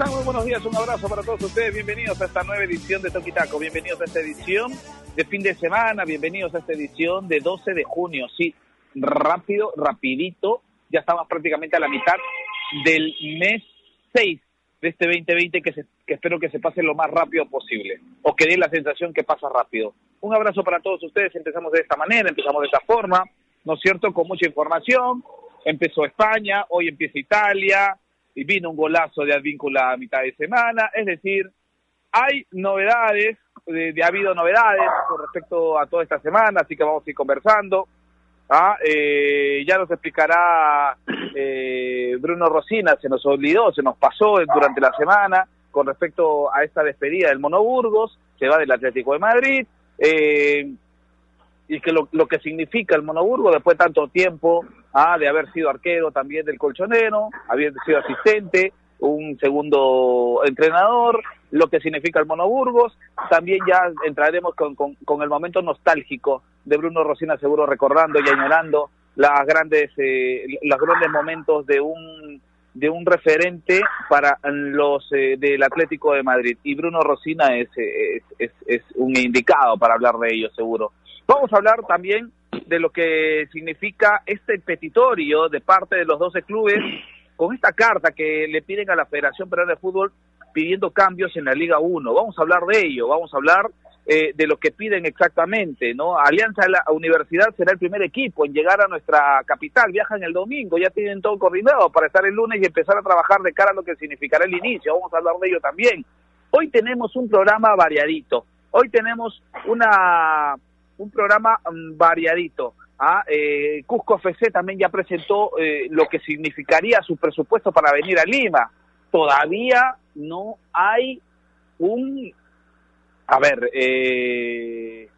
¿Qué tal? ¿Cómo están? Muy buenos días. Un abrazo para todos ustedes. Bienvenidos a esta nueva edición de Toquitaco. Bienvenidos a esta edición de fin de semana. Bienvenidos a esta edición de 12 de junio. Sí, rápido, rapidito. Ya estamos prácticamente a la mitad del mes 6 de este 2020 que, se, que espero que se pase lo más rápido posible o que dé la sensación que pasa rápido. Un abrazo para todos ustedes. Empezamos de esta manera, empezamos de esta forma, ¿no es cierto? Con mucha información. Empezó España, hoy empieza Italia, vino un golazo de Advíncula a mitad de semana. Es decir, hay novedades, de, de, ha habido novedades con respecto a toda esta semana, así que vamos a ir conversando. ¿ah? Eh, ya nos explicará eh, Bruno Rosina, se nos olvidó, se nos pasó durante la semana con respecto a esta despedida del Monoburgos, se va del Atlético de Madrid. Eh, y que lo, lo, que significa el Monoburgo después de tanto tiempo ah, de haber sido arquero también del colchonero, haber sido asistente, un segundo entrenador, lo que significa el Monoburgos. También ya entraremos con, con, con el momento nostálgico de Bruno Rosina, seguro recordando y añorando las grandes, eh, los grandes momentos de un de un referente para los eh, del Atlético de Madrid y Bruno Rosina es, es, es, es un indicado para hablar de ello seguro. Vamos a hablar también de lo que significa este petitorio de parte de los 12 clubes con esta carta que le piden a la Federación Peruana de Fútbol pidiendo cambios en la Liga 1. Vamos a hablar de ello, vamos a hablar eh, de lo que piden exactamente, ¿no? Alianza la Universidad será el primer equipo en llegar a nuestra capital, viajan el domingo, ya tienen todo coordinado para estar el lunes y empezar a trabajar de cara a lo que significará el inicio, vamos a hablar de ello también. Hoy tenemos un programa variadito, hoy tenemos una un programa um, variadito. ¿ah? Eh, Cusco FC también ya presentó eh, lo que significaría su presupuesto para venir a Lima. Todavía no hay un, a ver, eh,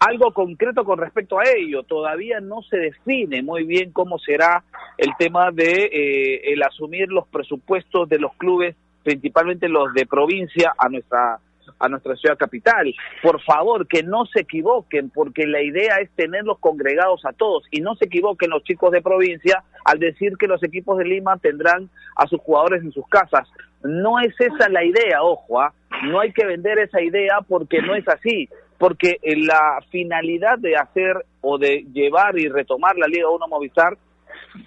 algo concreto con respecto a ello. Todavía no se define muy bien cómo será el tema de eh, el asumir los presupuestos de los clubes, principalmente los de provincia, a nuestra a nuestra ciudad capital. Por favor, que no se equivoquen, porque la idea es tenerlos congregados a todos y no se equivoquen los chicos de provincia al decir que los equipos de Lima tendrán a sus jugadores en sus casas. No es esa la idea, ojo, ¿ah? no hay que vender esa idea porque no es así, porque la finalidad de hacer o de llevar y retomar la Liga 1 Movistar,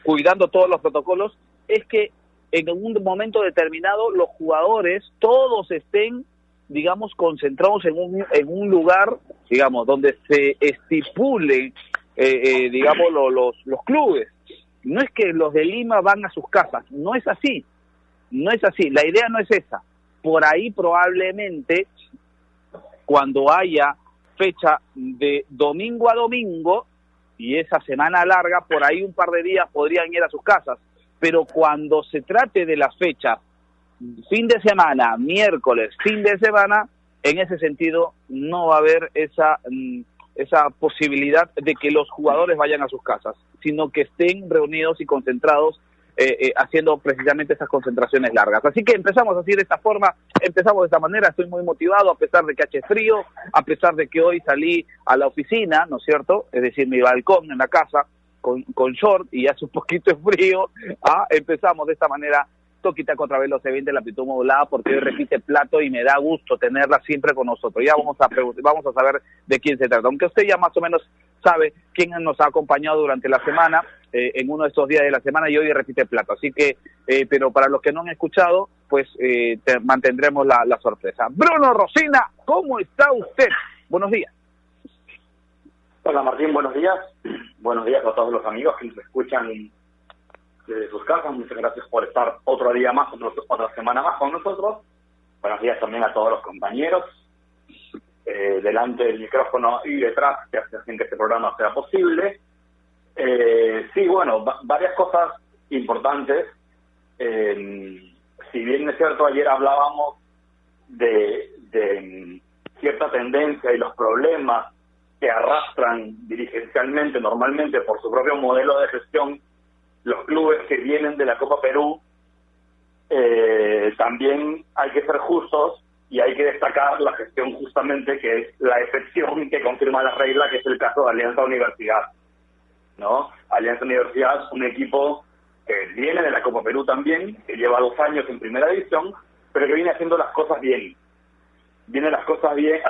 cuidando todos los protocolos, es que en un momento determinado los jugadores todos estén digamos, concentrados en un, en un lugar, digamos, donde se estipule, eh, eh, digamos, lo, los, los clubes. No es que los de Lima van a sus casas, no es así, no es así, la idea no es esa. Por ahí probablemente, cuando haya fecha de domingo a domingo, y esa semana larga, por ahí un par de días podrían ir a sus casas. Pero cuando se trate de la fecha fin de semana, miércoles, fin de semana, en ese sentido no va a haber esa, mm, esa posibilidad de que los jugadores vayan a sus casas, sino que estén reunidos y concentrados eh, eh, haciendo precisamente esas concentraciones largas. Así que empezamos así de esta forma, empezamos de esta manera, estoy muy motivado a pesar de que hace frío, a pesar de que hoy salí a la oficina, ¿no es cierto? Es decir, mi balcón en la casa con, con short y hace un poquito de frío, ah, empezamos de esta manera Toquitaco otra vez los eventos de la amplitud modulada porque hoy repite plato y me da gusto tenerla siempre con nosotros. Ya vamos a vamos a saber de quién se trata. Aunque usted ya más o menos sabe quién nos ha acompañado durante la semana, eh, en uno de estos días de la semana y hoy repite plato. Así que, eh, pero para los que no han escuchado, pues eh, te mantendremos la, la sorpresa. Bruno Rosina, ¿cómo está usted? Buenos días. Hola Martín, buenos días. Buenos días a todos los amigos que nos escuchan desde sus casas. Muchas gracias por estar otro día más, otra semana más con nosotros. Buenos días también a todos los compañeros eh, delante del micrófono y detrás que hacen que este programa sea posible. Eh, sí, bueno, varias cosas importantes. Eh, si bien es cierto, ayer hablábamos de, mm, cierta tendencia y los problemas que arrastran dirigencialmente, normalmente por su propio modelo de gestión, los clubes que vienen de la Copa Perú, eh, también hay que ser justos y hay que destacar la gestión justamente que es la excepción que confirma la regla, que es el caso de Alianza Universidad. ¿no? Alianza Universidad, un equipo que viene de la Copa Perú también, que lleva dos años en primera división, pero que viene haciendo las cosas bien. Viene las cosas bien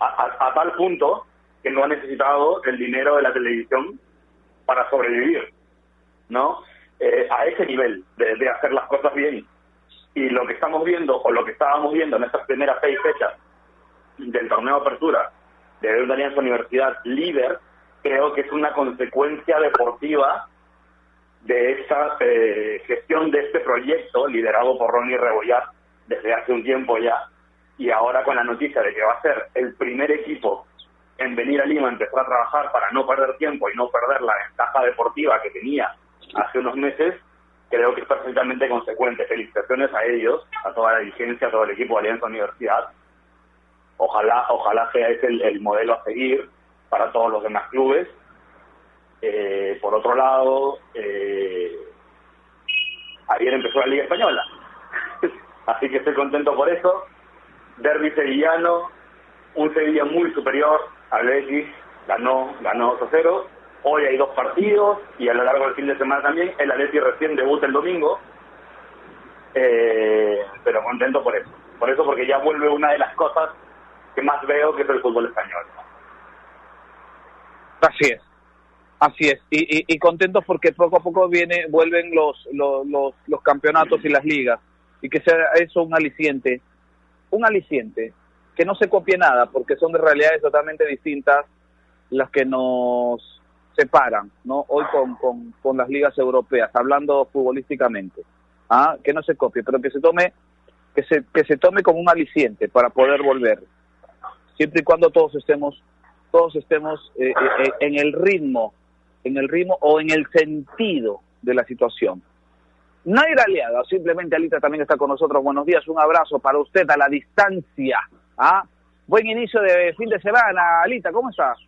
a, tal punto que no ha necesitado el dinero de la televisión para sobrevivir, ¿no? Eh, a ese nivel de, hacer las cosas bien. Y lo que estamos viendo, o lo que estábamos viendo en estas primeras seis fechas del torneo de apertura de una Alianza Universidad líder, creo que es una consecuencia deportiva de esa eh, gestión de este proyecto liderado por Ronnie Rebollar desde hace un tiempo ya y ahora con la noticia de que va a ser el primer equipo en venir a Lima a empezar a trabajar para no perder tiempo y no perder la ventaja deportiva que tenía hace unos meses, creo que es perfectamente consecuente. Felicitaciones a ellos, a toda la dirigencia, a todo el equipo de Alianza Universidad. Ojalá, ojalá sea ese el modelo a seguir para todos los demás clubes eh, por otro lado, eh, ayer empezó la Liga Española. Así que estoy contento por eso. Derby sevillano, un Sevilla muy superior al Betis, ganó, ganó 2-0. Hoy hay dos partidos y a lo largo del fin de semana también. El Atleti recién debuta el domingo. Eh, pero contento por eso. Por eso, porque ya vuelve una de las cosas que más veo que es el fútbol español. Así es. Así es, y, y, contentos porque poco a poco viene, vuelven los, los, los, campeonatos y las ligas, y que sea eso un aliciente, un aliciente, que no se copie nada, porque son de realidades totalmente distintas las que nos separan, ¿no? Hoy con, con, con las ligas europeas, hablando futbolísticamente, ¿ah? que no se copie, pero que se tome, que se, que se tome como un aliciente para poder volver, siempre y cuando todos estemos, todos estemos eh, eh, eh, en el ritmo en el ritmo o en el sentido de la situación. Hay aliado, simplemente Alita también está con nosotros. Buenos días, un abrazo para usted a la distancia. ¿ah? Buen inicio de fin de semana, Alita, ¿cómo estás?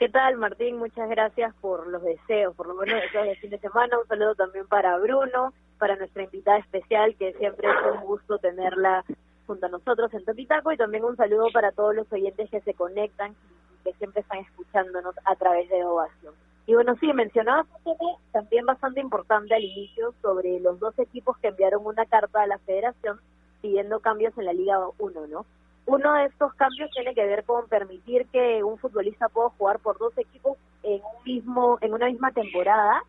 ¿Qué tal, Martín? Muchas gracias por los deseos, por los buenos deseos de fin de semana. Un saludo también para Bruno, para nuestra invitada especial, que siempre es un gusto tenerla junto a nosotros en Topitaco, y también un saludo para todos los oyentes que se conectan que siempre están escuchándonos a través de Ovación. Y bueno, sí, mencionabas un tema también bastante importante al inicio sobre los dos equipos que enviaron una carta a la federación pidiendo cambios en la Liga 1, ¿no? Uno de estos cambios tiene que ver con permitir que un futbolista pueda jugar por dos equipos en un mismo en una misma temporada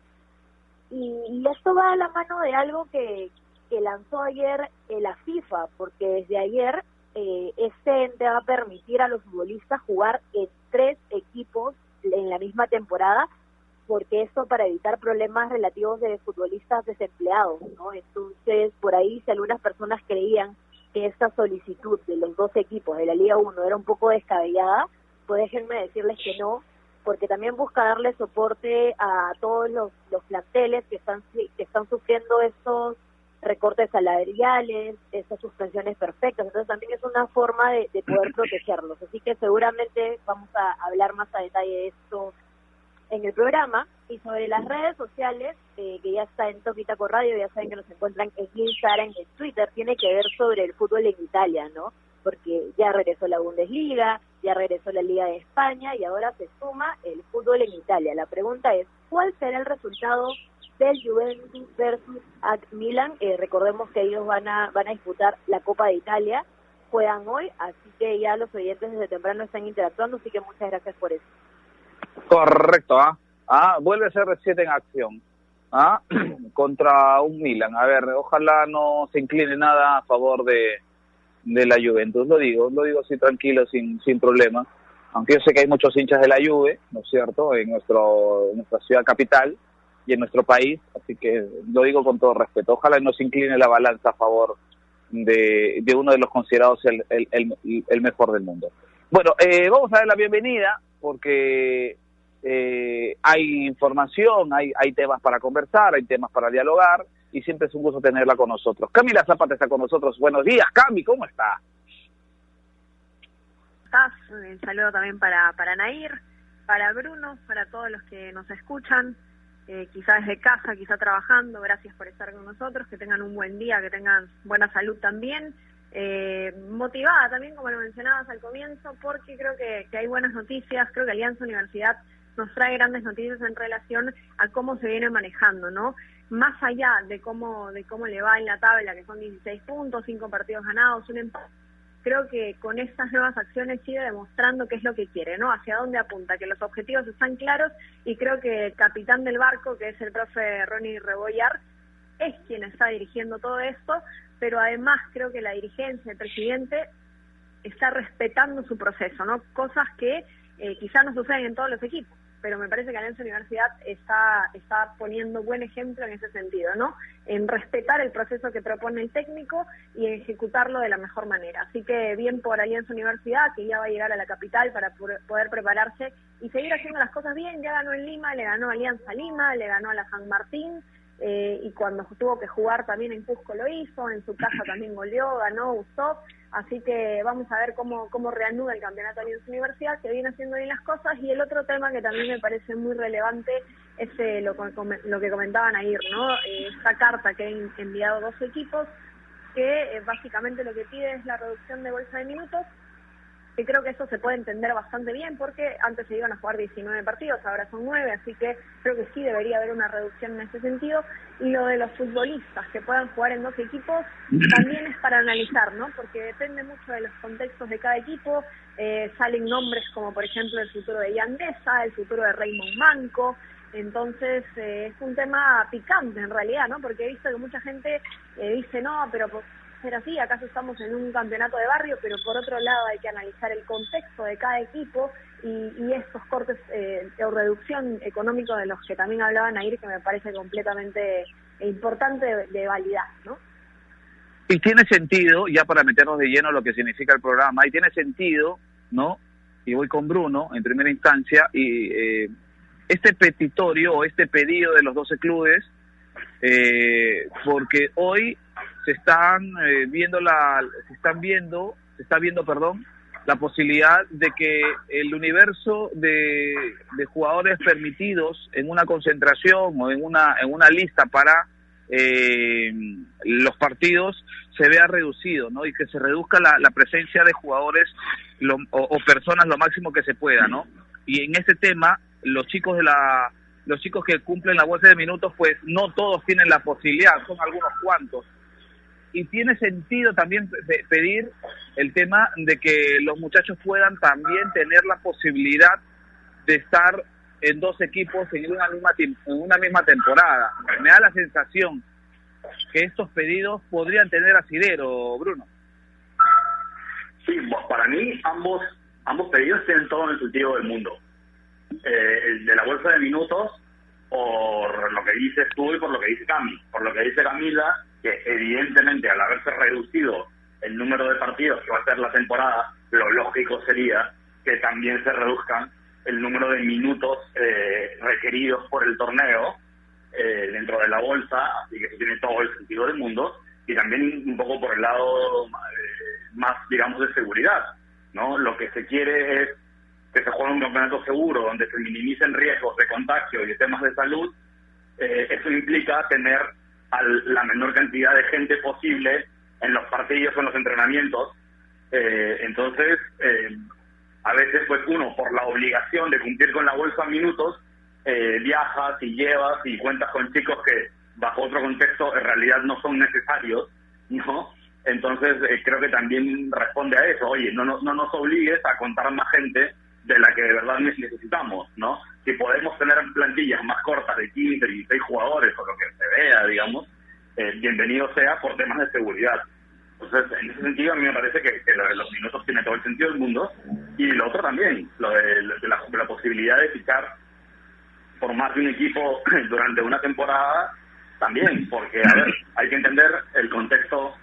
y, esto va a la mano de algo que, lanzó ayer la FIFA, porque desde ayer eh, este ente va a permitir a los futbolistas jugar en tres equipos en la misma temporada, porque esto para evitar problemas relativos de futbolistas desempleados, ¿no? Entonces, por ahí si algunas personas creían que esta solicitud de los dos equipos de la Liga 1 era un poco descabellada, pues déjenme decirles que no, porque también busca darle soporte a todos los, los planteles que están, que están sufriendo estos recortes salariales, esas suspensiones perfectas. Entonces también es una forma de, poder protegerlos. Así que seguramente vamos a hablar más a detalle de esto en el programa. Y sobre las redes sociales, eh, que ya está en Topitaco Radio, ya saben que nos encuentran en Instagram, en Twitter, tiene que ver sobre el fútbol en Italia, ¿no? Porque ya regresó la Bundesliga, ya regresó la Liga de España y ahora se suma el fútbol en Italia. La pregunta es, ¿cuál será el resultado del Juventus versus Milan. Eh, recordemos que ellos van a, van a disputar la Copa de Italia. Juegan hoy, así que ya los oyentes desde temprano están interactuando, así que muchas gracias por eso. Correcto, ¿ah? ah vuelve a ser 7 en acción. ¿ah? Contra un Milan. A ver, ojalá no se incline nada a favor de, de la Juventus. Lo digo, lo digo así tranquilo, sin, sin problema. Aunque yo sé que hay muchos hinchas de la Juve, ¿no es cierto?, en, nuestro, nuestra ciudad capital y en nuestro país, así que lo digo con todo respeto. Ojalá no se incline la balanza a favor de, de uno de los considerados el, el, el, mejor del mundo. Bueno, eh, vamos a dar la bienvenida porque eh, hay información, hay, hay temas para conversar, hay temas para dialogar y siempre es un gusto tenerla con nosotros. Camila Zapata está con nosotros. Buenos días, Cami, ¿cómo está? ¿Estás? Un saludo también para, para Nair, para Bruno, para todos los que nos escuchan eh, quizá desde casa, quizá trabajando. Gracias por estar con nosotros, que tengan un buen día, que tengan buena salud también. Eh, motivada también, como lo mencionabas al comienzo, porque creo que, hay buenas noticias. Creo que Alianza Universidad nos trae grandes noticias en relación a cómo se viene manejando, ¿no? Más allá de cómo, de cómo le va en la tabla, que son 16 puntos, 5 partidos ganados, un empate, creo que con estas nuevas acciones sigue demostrando qué es lo que quiere, ¿no? Hacia dónde apunta, que los objetivos están claros y creo que el capitán del barco, que es el profe Ronnie Rebollar, es quien está dirigiendo todo esto, pero además creo que la dirigencia, el presidente, está respetando su proceso, ¿no? Cosas que eh, quizás no suceden en todos los equipos, pero me parece que Alianza Universidad está, está poniendo buen ejemplo en ese sentido, ¿no? En respetar el proceso que propone el técnico y en ejecutarlo de la mejor manera. Así que bien por Alianza Universidad, que ya va a llegar a la capital para poder prepararse y seguir haciendo las cosas bien. Ya ganó en Lima, le ganó Alianza Lima, le ganó a la San Martín, eh, y cuando tuvo que jugar también en Cusco lo hizo, en su casa también goleó, ganó, gustó, así que vamos a ver cómo, cómo reanuda el campeonato de su universidad, que viene haciendo bien las cosas, y el otro tema que también me parece muy relevante es eh, lo, lo, que comentaban ayer, ¿no? Eh, esta carta que han enviado dos equipos, que básicamente lo que pide es la reducción de bolsa de minutos, que creo que eso se puede entender bastante bien porque antes se iban a jugar 19 partidos, ahora son 9, así que creo que sí debería haber una reducción en ese sentido. Y lo de los futbolistas que puedan jugar en dos equipos también es para analizar, ¿no? Porque depende mucho de los contextos de cada equipo. Eh, salen nombres como, por ejemplo, el futuro de Yandesa, el futuro de Raymond Manco. Entonces eh, es un tema picante en realidad, ¿no? Porque he visto que mucha gente eh, dice, no, pero ser así, acaso estamos en un campeonato de barrio, pero por otro lado hay que analizar el contexto de cada equipo y, estos cortes eh, o reducción económico de los que también hablaban ahí, que me parece completamente importante de, validar, ¿no? Y tiene sentido, ya para meternos de lleno lo que significa el programa, y tiene sentido, ¿no? Y voy con Bruno en primera instancia, y eh, este petitorio o este pedido de los 12 clubes, eh, porque hoy se están eh, viendo la se están viendo se está viendo perdón la posibilidad de que el universo de, de jugadores permitidos en una concentración o en una en una lista para eh, los partidos se vea reducido, ¿no? Y que se reduzca la, la presencia de jugadores o, personas lo máximo que se pueda, ¿no? Y en ese tema, los chicos de la los chicos que cumplen la bolsa de minutos, pues no todos tienen la posibilidad, son algunos cuantos y tiene sentido también pedir el tema de que los muchachos puedan también tener la posibilidad de estar en dos equipos en una misma en una misma temporada. Me da la sensación que estos pedidos podrían tener asidero, Bruno. Sí, para mí ambos ambos pedidos tienen todo el sentido del mundo. Eh, el de la bolsa de minutos, por lo que dices tú y por lo que dice Cami. Por lo que dice Camila, que evidentemente al haberse reducido el número de partidos que va a ser la temporada, lo lógico sería que también se reduzcan el número de minutos eh, requeridos por el torneo eh, dentro de la bolsa, así que eso tiene todo el sentido del mundo, y también un poco por el lado eh, más, digamos, de seguridad, ¿no? Lo que se quiere es que se juegue un campeonato seguro, donde se minimicen riesgos de contagio y temas de salud, eso implica tener a la menor cantidad de gente posible en los partidos o en los entrenamientos. Eh, entonces, eh, a veces pues uno, por la obligación de cumplir con la bolsa minutos, eh, viajas y llevas y cuentas con chicos que bajo otro contexto en realidad no son necesarios, ¿no? Entonces creo que también responde a eso, oye, no, no, no nos obligues a contar más gente de la que de verdad necesitamos, ¿no? Si podemos tener plantillas más cortas de 15, 16 jugadores o lo que se vea, digamos, eh, bienvenido sea por temas de seguridad. Entonces, en ese sentido, a mí me parece que, lo de los minutos tiene todo el sentido del mundo. Y lo otro también, lo de, la, posibilidad de fichar por más de un equipo durante una temporada, también, porque, a ver, hay que entender el contexto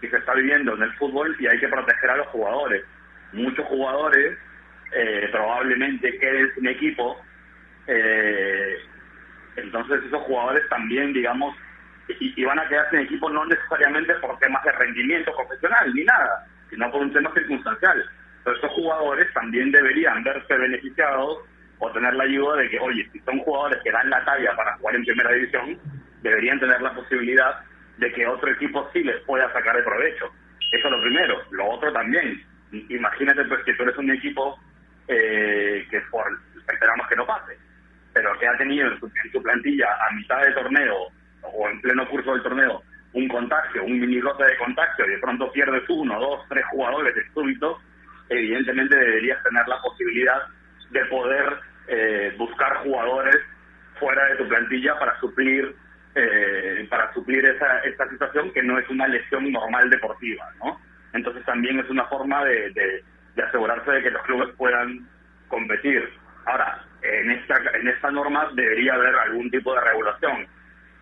que se está viviendo en el fútbol y hay que proteger a los jugadores. Muchos jugadores eh, probablemente queden sin equipo. Eh, entonces esos jugadores también, digamos, y, a quedar sin equipo no necesariamente por temas de rendimiento profesional ni nada, sino por un tema circunstancial. Pero esos jugadores también deberían verse beneficiados o tener la ayuda de que, oye, si son jugadores que dan la talla para jugar en primera división, deberían tener la posibilidad de que otro equipo sí les pueda sacar el provecho. Eso es lo primero. Lo otro también, imagínate pues que tú eres un equipo eh, que por esperamos que no pase, pero que ha tenido en su, plantilla a mitad de torneo o en pleno curso del torneo un contagio, un mini roce de contagio y de pronto pierdes uno, dos, tres jugadores de súbito, evidentemente deberías tener la posibilidad de poder eh, buscar jugadores fuera de tu plantilla para suplir eh, para suplir esa, esta situación que no es una lesión normal deportiva, ¿no? Entonces también es una forma de, de, asegurarse de que los clubes puedan competir. Ahora, en esta, en esta norma debería haber algún tipo de regulación,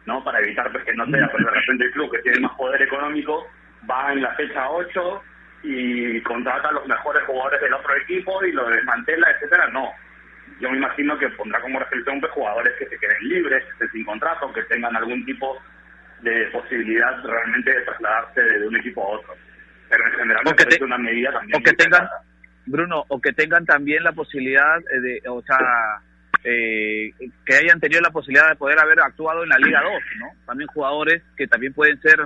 ¿no? Para evitar pues, que no sea, pues de repente el club que tiene más poder económico va en la fecha 8 y contrata a los mejores jugadores del otro equipo y lo desmantela, etcétera. No, yo me imagino que pondrá como restricción de jugadores que se queden libres, que sin contrato, que tengan algún tipo de posibilidad realmente de trasladarse de un equipo a otro. Pero en general me parece una medida también. O que tengan, Bruno, o que tengan también la posibilidad de, o sea, eh, que hayan tenido la posibilidad de poder haber actuado en la Liga 2, ¿no? También jugadores que también pueden ser,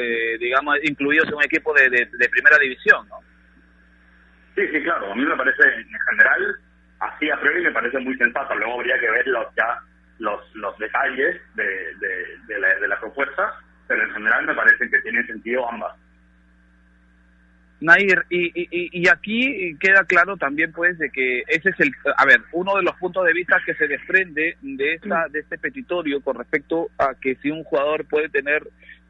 eh, digamos, incluidos en un equipo de, de primera división, ¿no? Sí, sí, claro. A mí me parece, en general, así a priori me parece muy sensato. Luego habría que ver los, ya los, los detalles de, de, la, de la propuesta, pero en general me parece que tienen sentido ambas. Nair, y, y, y, aquí queda claro también pues de que ese es el, a ver, uno de los puntos de vista que se desprende de esta de este petitorio con respecto a que si un jugador puede tener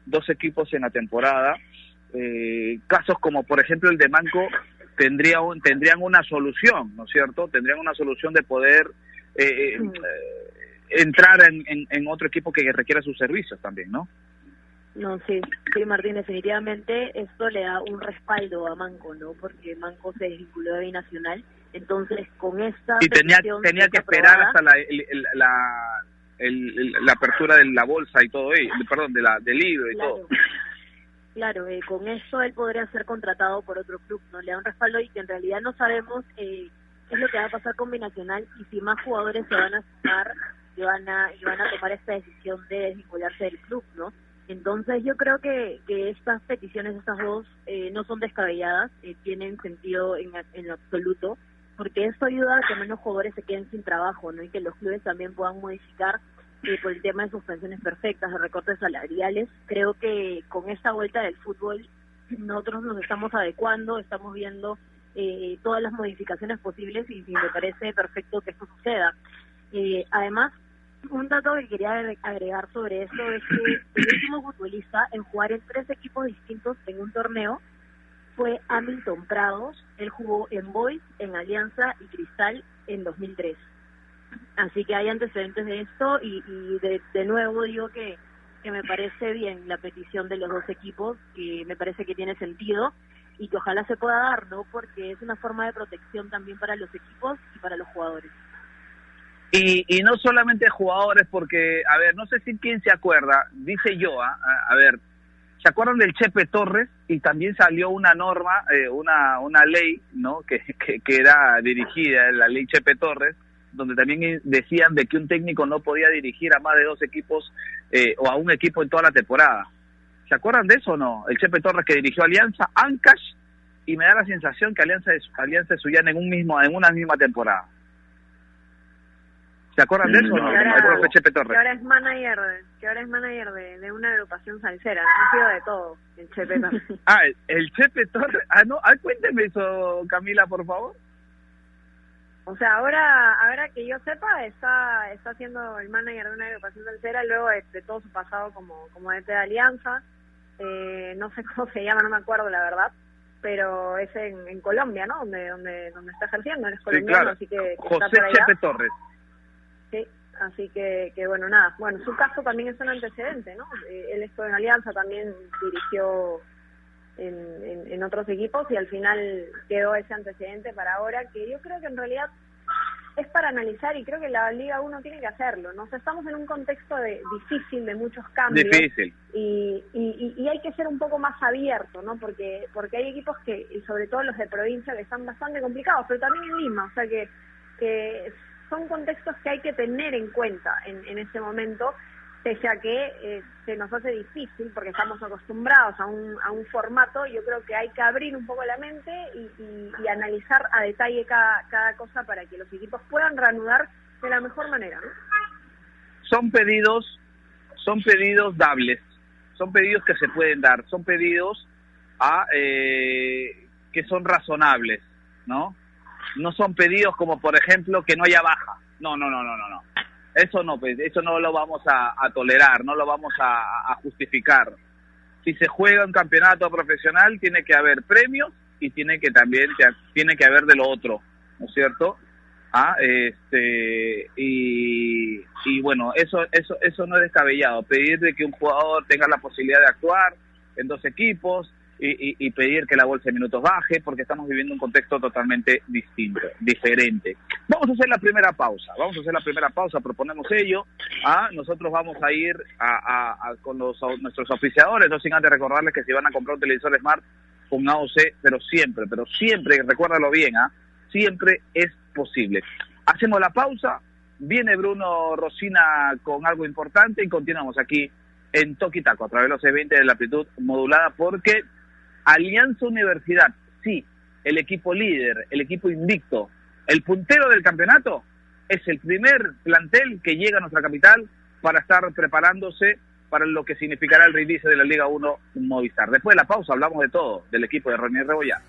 dos equipos en la temporada, eh, casos como por ejemplo el de Manco tendría un, tendrían una solución, ¿no es cierto? Tendrían una solución de poder eh, eh, entrar en, en, otro equipo que requiera sus servicios también, ¿no? No, sí, sí, Martín, definitivamente esto le da un respaldo a Manco, ¿no? Porque Manco se desvinculó de Binacional, entonces con esta... Y tenía, tenía que esperar hasta la, la, la apertura de la bolsa y todo, ello, perdón, de la, del libro y todo. Claro, eh, con eso él podría ser contratado por otro club, ¿no? Le da un respaldo y que en realidad no sabemos eh, qué es lo que va a pasar con Binacional y si más jugadores se van a sumar y van a, y van a tomar esta decisión de desvincularse del club, ¿no? Entonces yo creo que, que estas peticiones, estas dos, eh, no son descabelladas, eh, tienen sentido en, en lo absoluto, porque esto ayuda a que menos jugadores se queden sin trabajo, ¿no? Y que los clubes también puedan modificar por el tema de suspensiones perfectas, de recortes salariales. Creo que con esta vuelta del fútbol nosotros nos estamos adecuando, estamos viendo eh, todas las modificaciones posibles y, me parece perfecto que esto suceda. Eh, además, un dato que quería agregar sobre esto es que el último futbolista en jugar en tres equipos distintos en un torneo fue Hamilton Prados. Él jugó en Boys, en Alianza y Cristal en 2003. Así que hay antecedentes de esto y, de, de, nuevo digo que, que me parece bien la petición de los dos equipos, que me parece que tiene sentido y que ojalá se pueda dar, ¿no? Porque es una forma de protección también para los equipos y para los jugadores. Y, y no solamente jugadores, porque, a ver, no sé si quién se acuerda, dice yo, ¿ah? a, ver, ¿se acuerdan del Chepe Torres? Y también salió una norma, eh, una, una ley, ¿no? Que, que, que era dirigida, la ley Chepe Torres, donde también decían de que un técnico no podía dirigir a más de dos equipos eh, o a un equipo en toda la temporada. ¿Se acuerdan de eso o no? El Chepe Torres que dirigió Alianza, Ancash, y me da la sensación que Alianza es Alianza Suyana en un mismo en una misma temporada. ¿Se acuerdan de eso o no? Que ahora, Chepe Torres. Que ahora es manager, que ahora es manager de, una agrupación salsera, ha sido de todo el Chepe Torres. ah, el, Chepe Torres. Ah, no, ah, cuénteme eso, Camila, por favor. O sea, ahora ahora que yo sepa, está está siendo el manager de una agrupación tercera luego de, todo su pasado como como de Alianza. Eh, no sé cómo se llama, no me acuerdo la verdad, pero es en, Colombia, ¿no? Donde donde donde está ejerciendo, es colombiano, así que, José está Chepe Torres. Sí, así que, que bueno, nada. Bueno, su caso también es un antecedente, ¿no? Eh, él estuvo en Alianza, también dirigió en, en, otros equipos y al final quedó ese antecedente para ahora que yo creo que en realidad es para analizar y creo que la Liga 1 tiene que hacerlo. Nos estamos en un contexto de, difícil, de muchos cambios. Difícil. Y, y, y, hay que ser un poco más abierto, ¿no? Porque porque hay equipos que, y sobre todo los de provincia, que están bastante complicados, pero también en Lima, o sea que, que son contextos que hay que tener en cuenta en, en ese momento pese a que eh, se nos hace difícil porque estamos acostumbrados a un, a un formato, yo creo que hay que abrir un poco la mente y, analizar a detalle cada, cada cosa para que los equipos puedan reanudar de la mejor manera. Son pedidos, son pedidos dables, son pedidos que se pueden dar, son pedidos a eh, que son razonables, ¿no? No son pedidos como, por ejemplo, que no haya baja. No, no, no, no, no, no eso no, pues, eso no lo vamos a, tolerar, no lo vamos a, justificar. Si se juega un campeonato profesional, tiene que haber premios y tiene que también tiene que haber de lo otro, ¿no es cierto? Ah, este y, y bueno, eso eso eso no es descabellado. Pedir de que un jugador tenga la posibilidad de actuar en dos equipos, y, pedir que la bolsa de minutos baje, porque estamos viviendo un contexto totalmente distinto, diferente. Vamos a hacer la primera pausa, vamos a hacer la primera pausa, proponemos ello. ¿ah? Nosotros vamos a ir a, con los, nuestros oficiadores, no sin antes recordarles que si van a comprar un televisor Smart con AOC, pero siempre, pero siempre, recuérdalo bien, ¿ah? siempre es posible. Hacemos la pausa, viene Bruno Rosina con algo importante y continuamos aquí en Toquitaco a través de los eventos de la amplitud modulada porque Alianza Universidad, sí, el equipo líder, el equipo invicto, el puntero del campeonato, es el primer plantel que llega a nuestra capital para estar preparándose para lo que significará el reinicio de la Liga 1 Movistar. Después de la pausa hablamos de todo, del equipo de René Rebollá.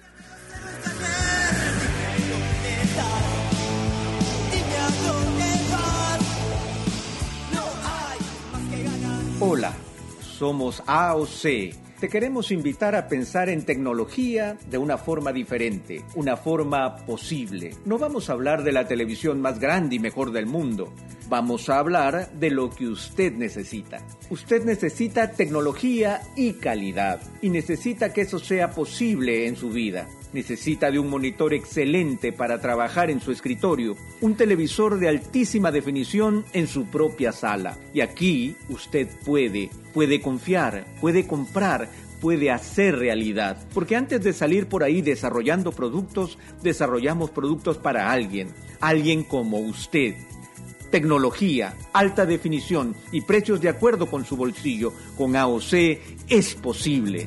Hola, somos AOC te queremos invitar a pensar en tecnología de una forma diferente, una forma posible. No vamos a hablar de la televisión más grande y mejor del mundo. Vamos a hablar de lo que usted necesita. Usted necesita tecnología y calidad y necesita que eso sea posible en su vida. Necesita de un monitor excelente para trabajar en su escritorio, un televisor de altísima definición en su propia sala. Y aquí usted puede, puede confiar, puede comprar, puede hacer realidad. Porque antes de salir por ahí desarrollando productos, desarrollamos productos para alguien, alguien como usted. Tecnología, alta definición y precios de acuerdo con su bolsillo. Con AOC es posible.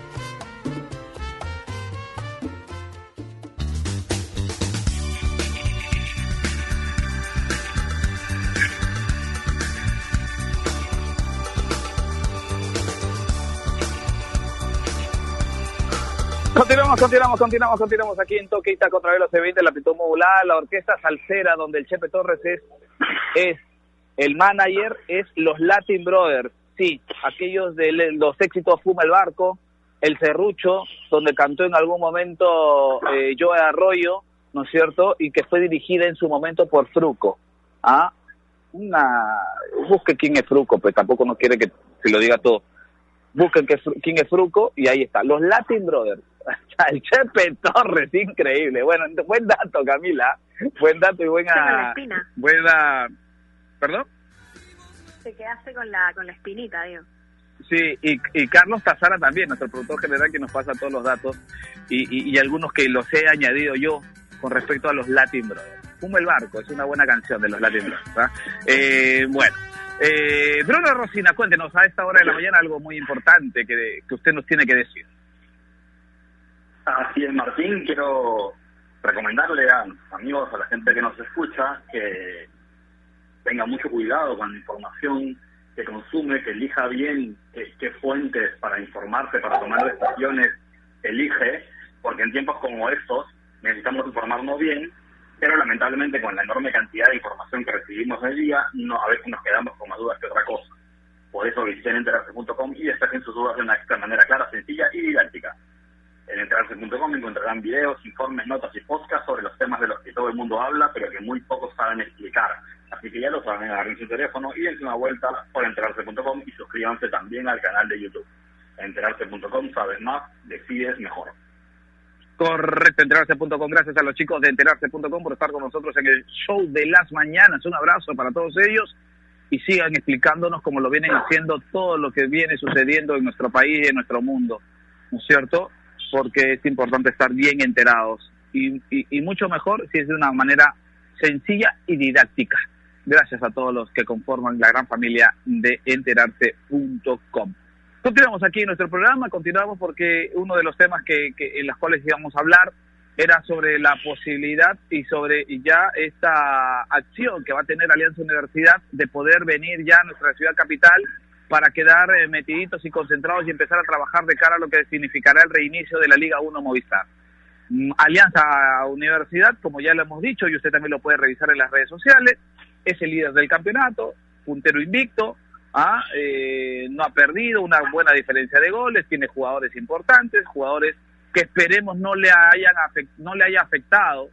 Continuamos, continuamos, continuamos, continuamos aquí en otra vez los eventos, la Pitón Modular, la Orquesta Salsera, donde el Chepe Torres es, es el manager, es los Latin Brothers, sí, aquellos de los éxitos Fuma el Barco, el Cerrucho, donde cantó en algún momento eh, Joe Arroyo, ¿no es cierto? Y que fue dirigida en su momento por Fruco. ¿Ah? Una... Busque quién es Fruco, pues tampoco no quiere que se lo diga todo. Busquen quién es Fruco y ahí está. Los Latin Brothers el Chepe Torres, increíble. Bueno, buen dato, Camila. Buen dato y buena. Buena. ¿Perdón? Te quedaste con la, con la espinita, digo. Sí, y, y Carlos Tazara también, nuestro productor general que nos pasa todos los datos y, y, algunos que los he añadido yo con respecto a los Latin Brothers. Fumo el barco, es una buena canción de los Latin Brothers. Eh, bueno, eh, Bruno Rosina, cuéntenos a esta hora de la mañana algo muy importante que, que usted nos tiene que decir. Así es, Martín. Quiero recomendarle a amigos, a la gente que nos escucha, que tenga mucho cuidado con la información que consume, que elija bien qué, fuentes para informarse, para tomar decisiones elige, porque en tiempos como estos necesitamos informarnos bien pero lamentablemente con la enorme cantidad de información que recibimos hoy día, no, a veces nos quedamos con más dudas que otra cosa. Por eso visiten enterarse.com y destaquen sus dudas de una manera clara, sencilla y didáctica. En enterarse.com encontrarán videos, informes, notas y podcasts sobre los temas de los que todo el mundo habla, pero que muy pocos saben explicar. Así que ya lo saben, agarren su teléfono y dense una vuelta por enterarse.com y suscríbanse también al canal de YouTube. Enterarse.com, sabes más, decides mejor. Correcto, enterarse.com. Gracias a los chicos de enterarse.com por estar con nosotros en el show de las mañanas. Un abrazo para todos ellos y sigan explicándonos como lo vienen haciendo todo lo que viene sucediendo en nuestro país y en nuestro mundo, ¿no es cierto? Porque es importante estar bien enterados y, y mucho mejor si es de una manera sencilla y didáctica. Gracias a todos los que conforman la gran familia de enterarse.com. Continuamos aquí nuestro programa, continuamos porque uno de los temas que, en los cuales íbamos a hablar era sobre la posibilidad y sobre ya esta acción que va a tener Alianza Universidad de poder venir ya a nuestra ciudad capital para quedar eh, metiditos y concentrados y empezar a trabajar de cara a lo que significará el reinicio de la Liga 1 Movistar. Mm, Alianza Universidad, como ya lo hemos dicho y usted también lo puede revisar en las redes sociales, es el líder del campeonato, puntero invicto, ¿ah? Eh, no ha perdido, una buena diferencia de goles, tiene jugadores importantes, jugadores que esperemos no le hayan no le haya afectado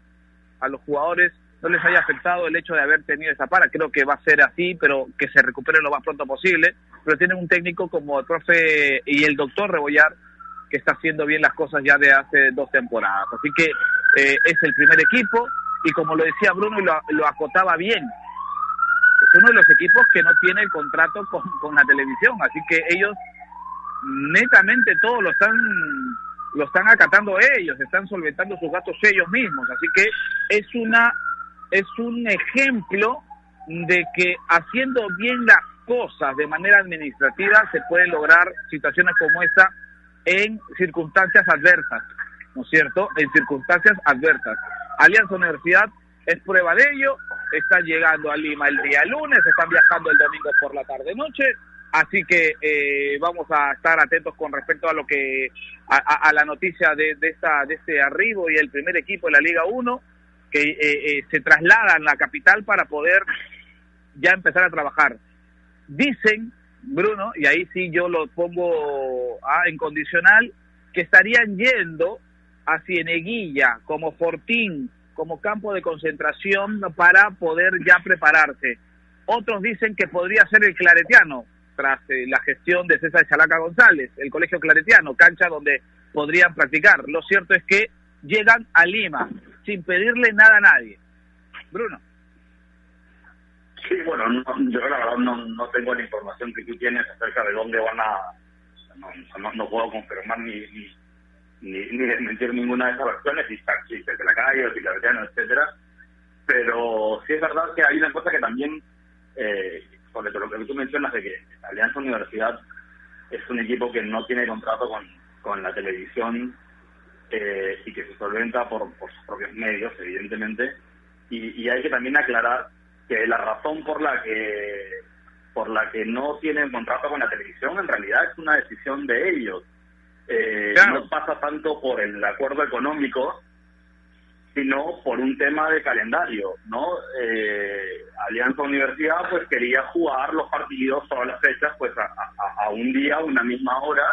a los jugadores, no les haya afectado el hecho de haber tenido esa para, creo que va a ser así, pero que se recupere lo más pronto posible, pero tienen un técnico como el profe y el doctor Rebollar que está haciendo bien las cosas ya de hace dos temporadas, así que eh, es el primer equipo y como lo decía Bruno y lo, lo acotaba bien, es uno de los equipos que no tiene el contrato con, con la televisión, así que ellos netamente todo lo están lo están acatando ellos, están solventando sus gastos ellos mismos, así que es una es un ejemplo de que haciendo bien las cosas de manera administrativa se pueden lograr situaciones como esta en circunstancias adversas, ¿no es cierto? En circunstancias adversas. Alianza Universidad es prueba de ello, están llegando a Lima el día lunes, están viajando el domingo por la tarde-noche, así que eh, vamos a estar atentos con respecto a lo que a, la noticia de, esta de este arribo y el primer equipo de la Liga 1 que eh, eh, se traslada a la capital para poder ya empezar a trabajar. Dicen, Bruno, y ahí sí yo lo pongo ah, en condicional, que estarían yendo a Cieneguilla, como Fortín, como campo de concentración para poder ya prepararse. Otros dicen que podría ser el Claretiano, tras eh, la gestión de César Chalaca González, el Colegio Claretiano, cancha donde podrían practicar. Lo cierto es que llegan a Lima sin pedirle nada a nadie. Bruno. Sí, bueno, yo la verdad no, no tengo la información que tú tienes acerca de dónde van a... No, no, puedo confirmar ni, ni, ni desmentir ninguna de esas versiones, si si de la calle o si claretiano, etcétera. Pero sí es verdad que hay una cosa que también, eh, sobre todo lo que tú mencionas de que Alianza Universidad es un equipo que no tiene contrato con, con la televisión eh, y que se solventa por, por sus propios medios, evidentemente. Y, y hay que también aclarar que la razón por la que por la que no tienen contrato con la televisión en realidad es una decisión de ellos eh, no pasa tanto por el acuerdo económico, sino por un tema de calendario, ¿no? Eh, Alianza Universidad pues quería jugar los partidos, todas las fechas, pues a, un día, una misma hora,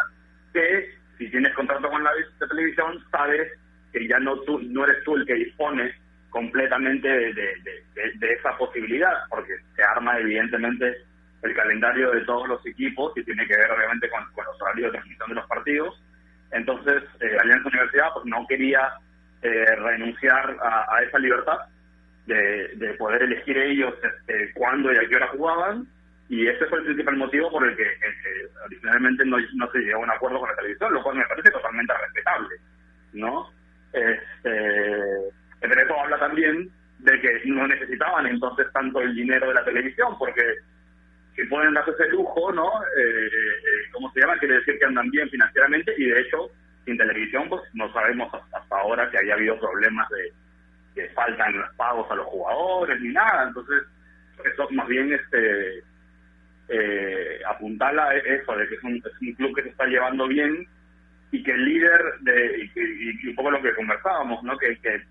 que si tienes contrato con la televisión, sabes que ya no tú, no eres tú el que dispone completamente de, esa posibilidad, porque se arma evidentemente el calendario de todos los equipos y tiene que ver obviamente con, con los horarios de transmisión de los partidos. Entonces, eh, Alianza Universidad pues, no quería eh, renunciar a, esa libertad de, poder elegir ellos este, cuándo y a qué hora jugaban, y ese fue el principal motivo por el que originalmente no, se llegó a un acuerdo con la televisión, lo cual me parece totalmente respetable, ¿no? Este, pero eso habla también de que no necesitaban entonces tanto el dinero de la televisión, porque que pueden darse ese lujo, ¿no? Eh, eh, ¿Cómo se llama? Quiere decir que andan bien financieramente y de hecho, sin televisión, pues no sabemos hasta ahora que haya habido problemas de que faltan los pagos a los jugadores ni nada. Entonces, eso más bien este eh, apuntala eso, de que es un, club que se está llevando bien y que el líder de, y, un poco lo que conversábamos, ¿no? Que, que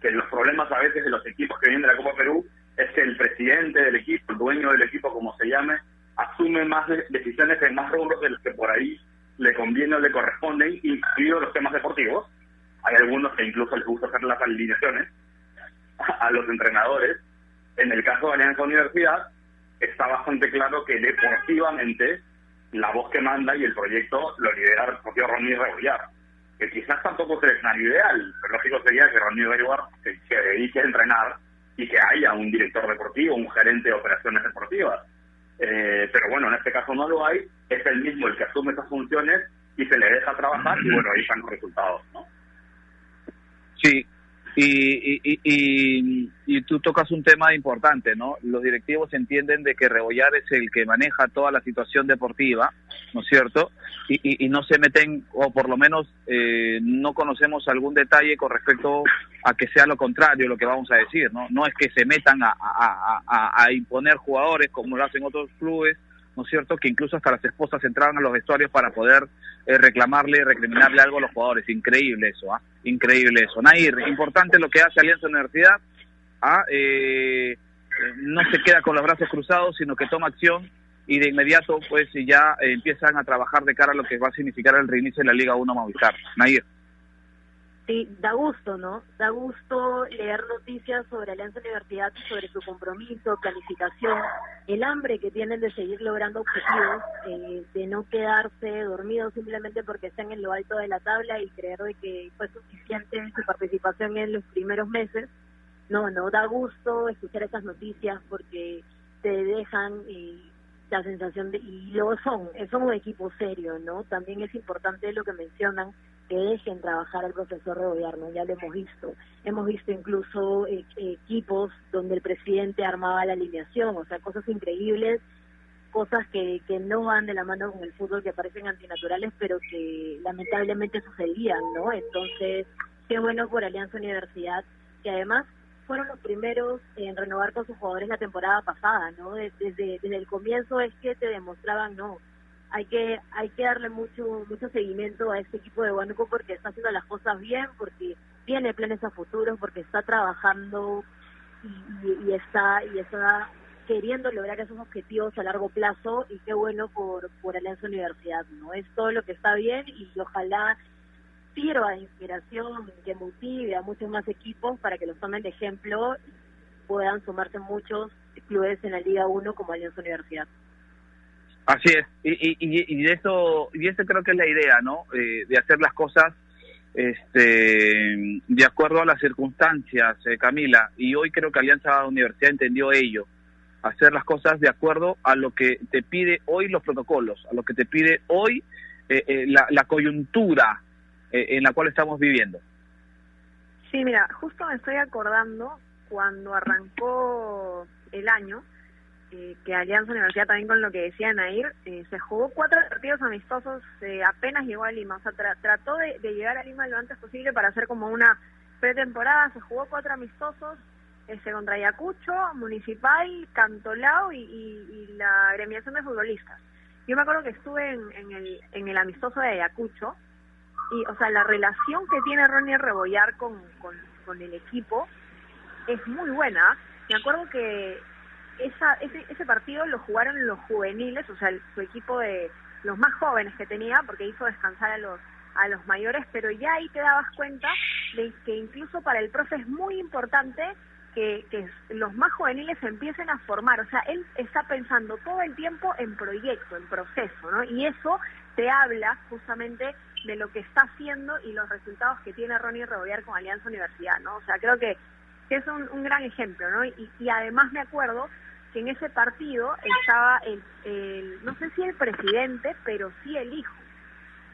que los problemas a veces de los equipos que vienen de la Copa Perú es que el presidente del equipo, el dueño del equipo, como se llame, asume más decisiones en más rubros de los que por ahí le conviene o le corresponden, incluidos los temas deportivos. Hay algunos que incluso les gusta hacer las alineaciones a los entrenadores. En el caso de Alianza Universidad, está bastante claro que deportivamente la voz que manda y el proyecto lo lidera el propio Ronnie Rebollar, que quizás tampoco es el escenario ideal, pero lógico sería que Ronnie Rebollar se, se dedique a entrenar y que haya un director deportivo, un gerente de operaciones deportivas. Eh, pero bueno, en este caso no lo hay, es el mismo el que asume esas funciones y se le deja trabajar y bueno, ahí están los resultados, ¿no? Sí, y, y, y, y, tú tocas un tema importante, ¿no? Los directivos entienden de que Rebollar es el que maneja toda la situación deportiva, ¿no es cierto? Y, no se meten, o por lo menos eh, no conocemos algún detalle con respecto a que sea lo contrario lo que vamos a decir, ¿no? No es que se metan a, a, a imponer jugadores como lo hacen otros clubes, ¿no es cierto? Que incluso hasta las esposas entraban a los vestuarios para poder eh, reclamarle, recriminarle algo a los jugadores. Increíble eso, ¿ah? Increíble eso. Nair, importante lo que hace Alianza Universidad, ¿ah? Eh, no se queda con los brazos cruzados, sino que toma acción y de inmediato pues ya eh, empiezan a trabajar de cara a lo que va a significar el reinicio de la Liga 1 Movistar. Nair. Sí, da gusto, ¿no? Da gusto leer noticias sobre Alianza Universidad, sobre su compromiso, planificación, el hambre que tienen de seguir logrando objetivos, eh, de no quedarse dormidos simplemente porque están en lo alto de la tabla y creer de que fue suficiente su participación en los primeros meses. No, no, da gusto escuchar esas noticias porque te dejan eh, la sensación de, y lo son, son un equipo serio, ¿no? También es importante lo que mencionan que dejen trabajar al profesor de gobierno, ya lo hemos visto. Hemos visto incluso eh, equipos donde el presidente armaba la alineación, o sea, cosas increíbles, cosas que, que no van de la mano con el fútbol, que parecen antinaturales, pero que lamentablemente sucedían, ¿no? Entonces, qué bueno por Alianza Universidad, que además fueron los primeros en renovar con sus jugadores la temporada pasada, ¿no? Desde, desde el comienzo es que te demostraban, no, hay que hay que darle mucho mucho seguimiento a este equipo de Huánuco porque está haciendo las cosas bien, porque tiene planes a futuro, porque está trabajando y, está y está queriendo lograr esos objetivos a largo plazo y qué bueno por por Alianza Universidad, ¿no? Es todo lo que está bien y ojalá sirva de inspiración, que motive a muchos más equipos para que los tomen de ejemplo y puedan sumarse muchos clubes en la Liga 1 como Alianza Universidad. Así es, y, y, y, de eso, y eso creo que es la idea, ¿no? Eh, de hacer las cosas este, de acuerdo a las circunstancias, eh, Camila, y hoy creo que Alianza Universidad entendió ello, hacer las cosas de acuerdo a lo que te pide hoy los protocolos, a lo que te pide hoy eh, eh la, la, coyuntura en la cual estamos viviendo. Sí, mira, justo me estoy acordando cuando arrancó el año, eh, que Alianza Universidad también con lo que decía Nair, eh, se jugó cuatro partidos amistosos eh, apenas llegó a Lima, o sea, tra trató de, llegar a Lima lo antes posible para hacer como una pretemporada, se jugó cuatro amistosos, ese contra Ayacucho, Municipal, Cantolao y, y, y, la agremiación de futbolistas. Yo me acuerdo que estuve en, en, el, en el amistoso de Ayacucho y, o sea, la relación que tiene Ronnie Rebollar con, con, con el equipo es muy buena. Me acuerdo que esa, ese, ese partido lo jugaron los juveniles, o sea, su equipo de los más jóvenes que tenía, porque hizo descansar a los a los mayores, pero ya ahí te dabas cuenta de que incluso para el profe es muy importante que, que los más juveniles empiecen a formar, o sea, él está pensando todo el tiempo en proyecto, en proceso, ¿no? Y eso te habla justamente de lo que está haciendo y los resultados que tiene Ronnie Rebollar con Alianza Universidad, ¿no? O sea, creo que, que es un, un gran ejemplo, ¿no? Y, y además me acuerdo en ese partido estaba el, el, no sé si el presidente, pero sí el hijo.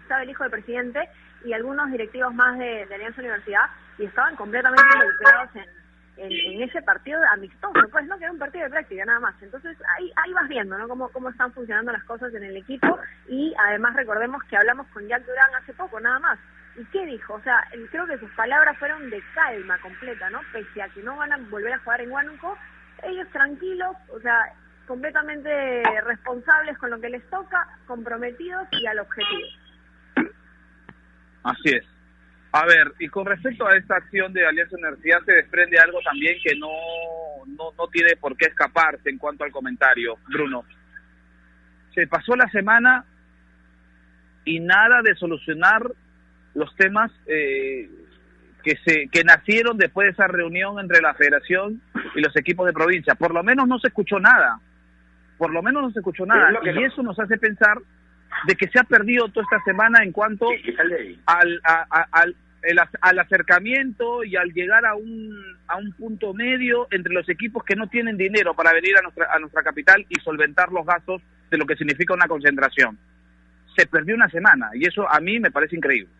Estaba el hijo del presidente y algunos directivos más de, Alianza Universidad y estaban completamente involucrados en, ese partido amistoso, pues no que era un partido de práctica nada más. Entonces ahí, ahí vas viendo ¿no? cómo, cómo están funcionando las cosas en el equipo y además recordemos que hablamos con Jack Durán hace poco nada más. ¿Y qué dijo? O sea, creo que sus palabras fueron de calma completa, ¿no? Pese a que no van a volver a jugar en Huánuco, ellos tranquilos, o sea, completamente responsables con lo que les toca, comprometidos y al objetivo. Así es, A ver, y con respecto a esta acción de Alianza Universidad se desprende algo también que no, no, no tiene por qué escaparse en cuanto al comentario, Bruno. Se pasó la semana y nada de solucionar los temas eh, que se que nacieron después de esa reunión entre la Federación y los equipos de provincia. Por lo menos no se escuchó nada. Por lo menos no se escuchó nada. Y eso nos hace pensar de que se ha perdido toda esta semana en cuanto al, al, al acercamiento y al llegar a un, a un punto medio entre los equipos que no tienen dinero para venir a nuestra, a nuestra capital y solventar los gastos de lo que significa una concentración. Se perdió una semana y eso a mí me parece increíble.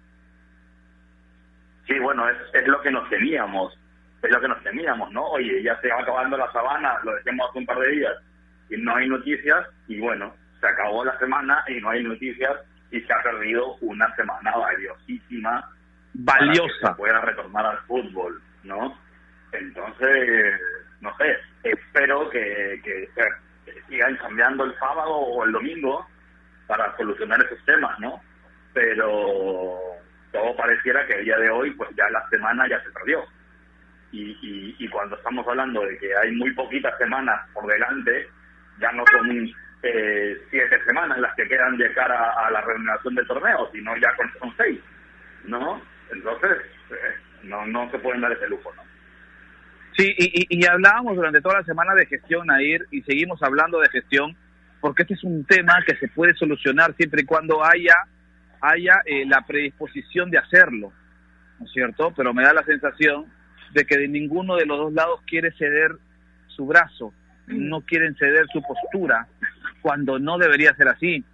Sí, bueno, es, es lo que nos temíamos, es lo que nos temíamos, ¿no? Oye, ya se va acabando la sabana, lo decíamos hace un par de días, y no hay noticias, y bueno, se acabó la semana y no hay noticias, y se ha perdido una semana valiosísima. Valiosa. Para que pueda retornar al fútbol, ¿no? Entonces, no sé, espero que, que, que sigan cambiando el sábado o el domingo para solucionar esos temas, ¿no? Pero todo pareciera que el día de hoy, pues ya la semana ya se perdió. Y, y, cuando estamos hablando de que hay muy poquitas semanas por delante, ya no son eh, siete semanas las que quedan de cara a la remuneración del torneo, sino ya son seis, ¿no? Entonces, eh, no, no se pueden dar ese lujo, ¿no? Sí, y, y, hablábamos durante toda la semana de gestión, Air, y seguimos hablando de gestión, porque este es un tema que se puede solucionar siempre y cuando haya haya eh, la predisposición de hacerlo, ¿no es cierto? Pero me da la sensación de que de ninguno de los dos lados quiere ceder su brazo, no quieren ceder su postura, cuando no debería ser así.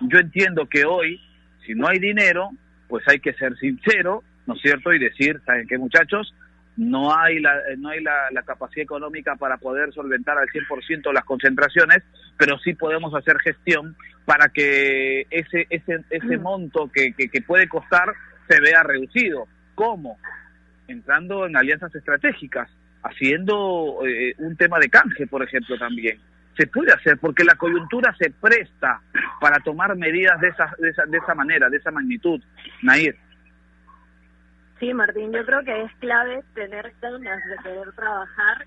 Yo entiendo que hoy, si no hay dinero, pues hay que ser sincero, ¿no es cierto? Y decir, ¿saben qué muchachos? no hay la, eh, no hay la, capacidad económica para poder solventar al 100% las concentraciones, pero sí podemos hacer gestión para que ese, ese, ese mm. monto que, que, puede costar se vea reducido. ¿Cómo? Entrando en alianzas estratégicas, haciendo eh, un tema de canje, por ejemplo, también. Se puede hacer porque la coyuntura se presta para tomar medidas de esa, de esa, de esa manera, de esa magnitud. Nair. Sí, Martín, yo creo que es clave tener ganas de querer trabajar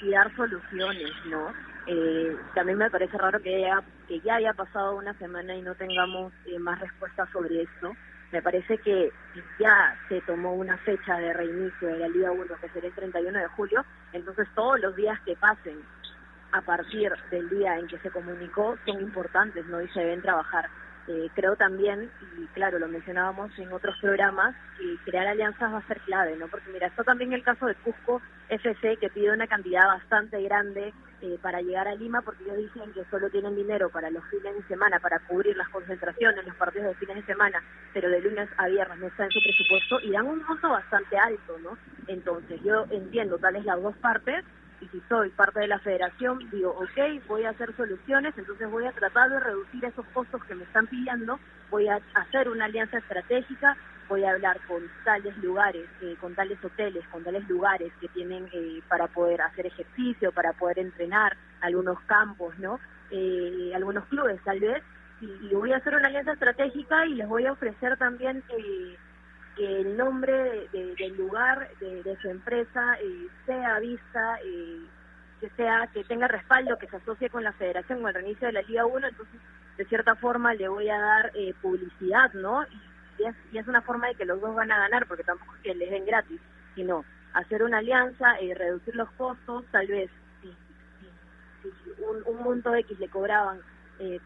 y, dar soluciones, ¿no? Eh, también me parece raro que ya, que ya haya pasado una semana y no tengamos eh, más respuestas sobre esto. Me parece que ya se tomó una fecha de reinicio de la Liga 1, que será el 31 de julio, entonces todos los días que pasen a partir del día en que se comunicó son importantes, ¿no? Y se deben trabajar. Eh, creo también, y claro, lo mencionábamos en otros programas, que crear alianzas va a ser clave, ¿no? Porque mira, está también el caso de Cusco FC, que pide una cantidad bastante grande eh, para llegar a Lima, porque ellos dicen que solo tienen dinero para los fines de semana, para cubrir las concentraciones, los partidos de fines de semana, pero de lunes a viernes no está en su presupuesto y dan un monto bastante alto, ¿no? Entonces, yo entiendo tales las dos partes, y si soy parte de la federación, digo, ok, voy a hacer soluciones, entonces voy a tratar de reducir esos costos que me están pidiendo, voy a hacer una alianza estratégica, voy a hablar con tales lugares, eh, con tales hoteles, con tales lugares que tienen eh, para poder hacer ejercicio, para poder entrenar, algunos campos, ¿no? Eh, algunos clubes tal vez, y, y, voy a hacer una alianza estratégica y les voy a ofrecer también eh, el nombre del lugar de, su empresa eh, sea vista, eh, que sea que tenga respaldo, que se asocie con la federación o el reinicio de la Liga 1, entonces de cierta forma le voy a dar eh, publicidad, ¿no? Y, es, una forma de que los dos van a ganar, porque tampoco es que les den gratis, sino hacer una alianza, y reducir los costos, tal vez si, un, un monto X le cobraban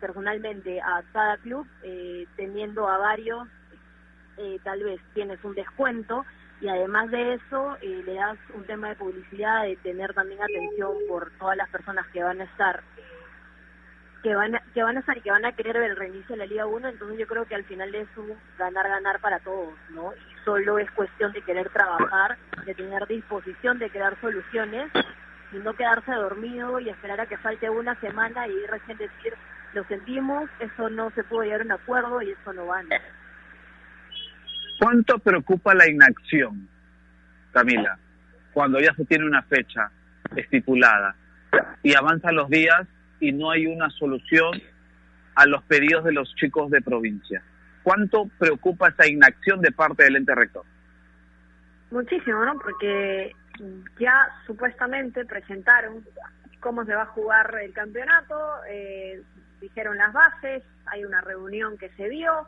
personalmente a cada club, teniendo a varios eh, tal vez tienes un descuento y además de eso eh, le das un tema de publicidad, de tener también atención por todas las personas que van a estar que van a, que van a estar y que van a querer ver el reinicio de la Liga 1, entonces yo creo que al final es un ganar-ganar para todos, ¿no? Y solo es cuestión de querer trabajar, de tener disposición de crear soluciones y no quedarse dormido y esperar a que falte una semana y recién decir, lo sentimos, eso no se puede llegar a un acuerdo y eso no va. ¿Cuánto preocupa la inacción, Camila, cuando ya se tiene una fecha estipulada y avanzan los días y no hay una solución a los pedidos de los chicos de provincia? ¿Cuánto preocupa esa inacción de parte del ente rector? Muchísimo, ¿no? Porque ya supuestamente presentaron cómo se va a jugar el campeonato, eh, dijeron las bases, hay una reunión que se dio,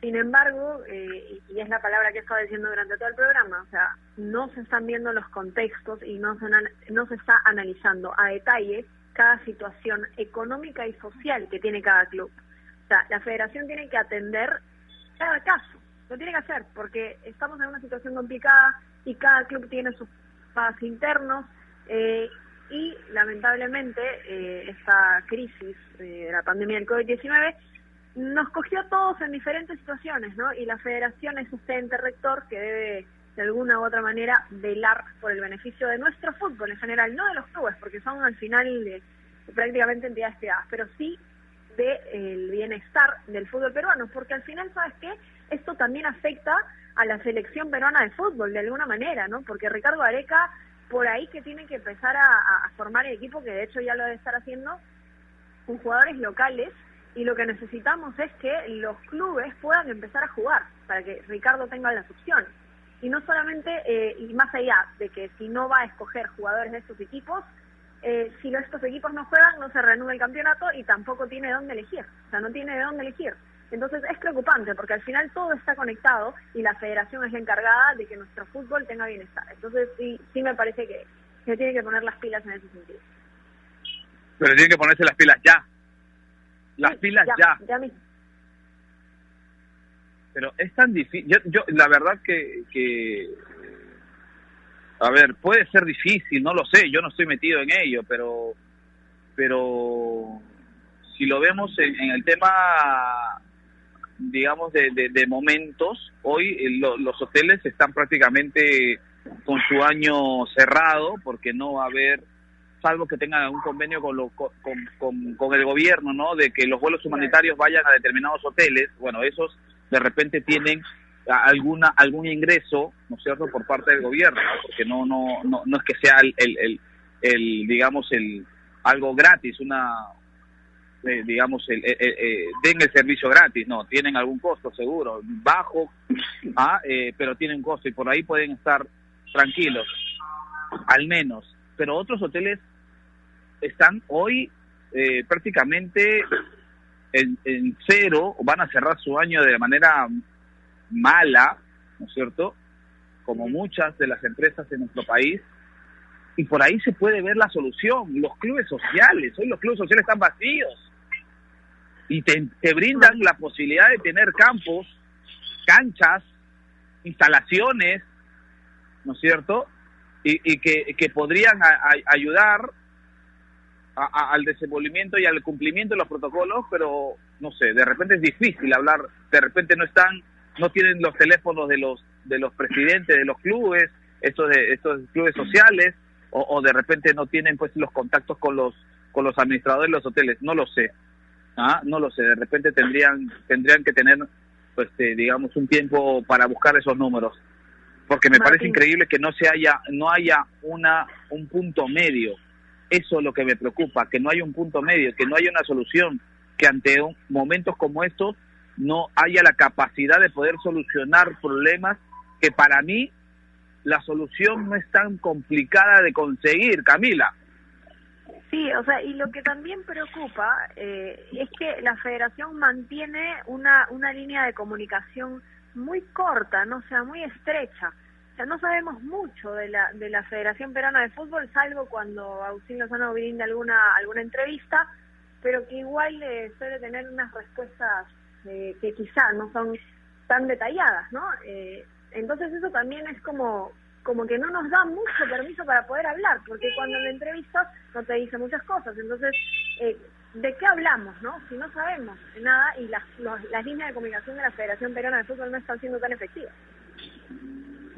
sin embargo, eh, y es la palabra que he estado diciendo durante todo el programa, o sea, no se están viendo los contextos y no se, no se está analizando a detalle cada situación económica y social que tiene cada club. O sea, la federación tiene que atender cada caso, lo tiene que hacer, porque estamos en una situación complicada y cada club tiene sus pagos internos eh, y lamentablemente eh, esta crisis de la pandemia del COVID-19 nos cogió a todos en diferentes situaciones, ¿no? Y la federación es este ente rector que debe de alguna u otra manera velar por el beneficio de nuestro fútbol en general, no de los clubes, porque son al final prácticamente entidades privadas, pero sí del bienestar del fútbol peruano, porque al final, ¿sabes qué? Esto también afecta a la selección peruana de fútbol de alguna manera, ¿no? Porque Ricardo Areca, por ahí que tiene que empezar a, formar el equipo, que de hecho ya lo debe estar haciendo, con jugadores locales y lo que necesitamos es que los clubes puedan empezar a jugar para que Ricardo tenga las opciones. Y no solamente, eh, y más allá de que si no va a escoger jugadores de estos equipos, eh, si estos equipos no juegan, no se reanuda el campeonato y tampoco tiene dónde elegir. O sea, no tiene de dónde elegir. Entonces es preocupante porque al final todo está conectado y la federación es la encargada de que nuestro fútbol tenga bienestar. Entonces sí, sí me parece que se tiene que poner las pilas en ese sentido. Pero tiene que ponerse las pilas ya. Las pilas ya. Pero es tan difícil. Yo, yo, la verdad que, que, a ver, puede ser difícil, no lo sé, yo no estoy metido en ello, pero, pero si lo vemos en, el tema, digamos, de, de, momentos, hoy eh, los hoteles están prácticamente con su año cerrado porque no va a haber salvo que tengan algún convenio con, lo, con, el gobierno, ¿no? De que los vuelos humanitarios vayan a determinados hoteles, bueno, esos de repente tienen alguna algún ingreso, ¿no es cierto?, por parte del gobierno, porque no no no no es que sea el, el, el, digamos el algo gratis, una eh, digamos el, eh, den el servicio gratis, no, tienen algún costo seguro, bajo, ah, eh, pero tienen costo y por ahí pueden estar tranquilos, al menos. Pero otros hoteles están hoy eh, prácticamente en, en, cero, van a cerrar su año de manera mala, ¿no es cierto? Como muchas de las empresas en nuestro país. Y por ahí se puede ver la solución. Los clubes sociales, hoy los clubes sociales están vacíos. Y te, te brindan la posibilidad de tener campos, canchas, instalaciones, ¿no es cierto? Y, y que, que podrían ayudar al desenvolvimiento y al cumplimiento de los protocolos, pero no sé, de repente es difícil hablar, de repente no están, no tienen los teléfonos de los de los presidentes de los clubes, estos de estos clubes sociales, o, de repente no tienen pues los contactos con los con los administradores de los hoteles, no lo sé, ¿ah? no lo sé, de repente tendrían tendrían que tener pues eh, digamos un tiempo para buscar esos números, porque me parece increíble que no se haya no haya una un punto medio eso es lo que me preocupa, que no hay un punto medio, que no haya una solución, que ante momentos como estos no haya la capacidad de poder solucionar problemas que para mí la solución no es tan complicada de conseguir, Camila. Sí, o sea, y lo que también preocupa eh, es que la federación mantiene una, una línea de comunicación muy corta, no sea, muy estrecha no sabemos mucho de la, de la Federación Peruana de Fútbol, salvo cuando Agustín Lozano brinda alguna, alguna entrevista, pero que igual eh, suele tener unas respuestas eh, que quizá no son tan detalladas, ¿no? Eh, entonces eso también es como como que no nos da mucho permiso para poder hablar, porque cuando le entrevistas no te dice muchas cosas. Entonces, eh, ¿de qué hablamos, no? Si no sabemos nada y las, las líneas de comunicación de la Federación Peruana de Fútbol no están siendo tan efectivas.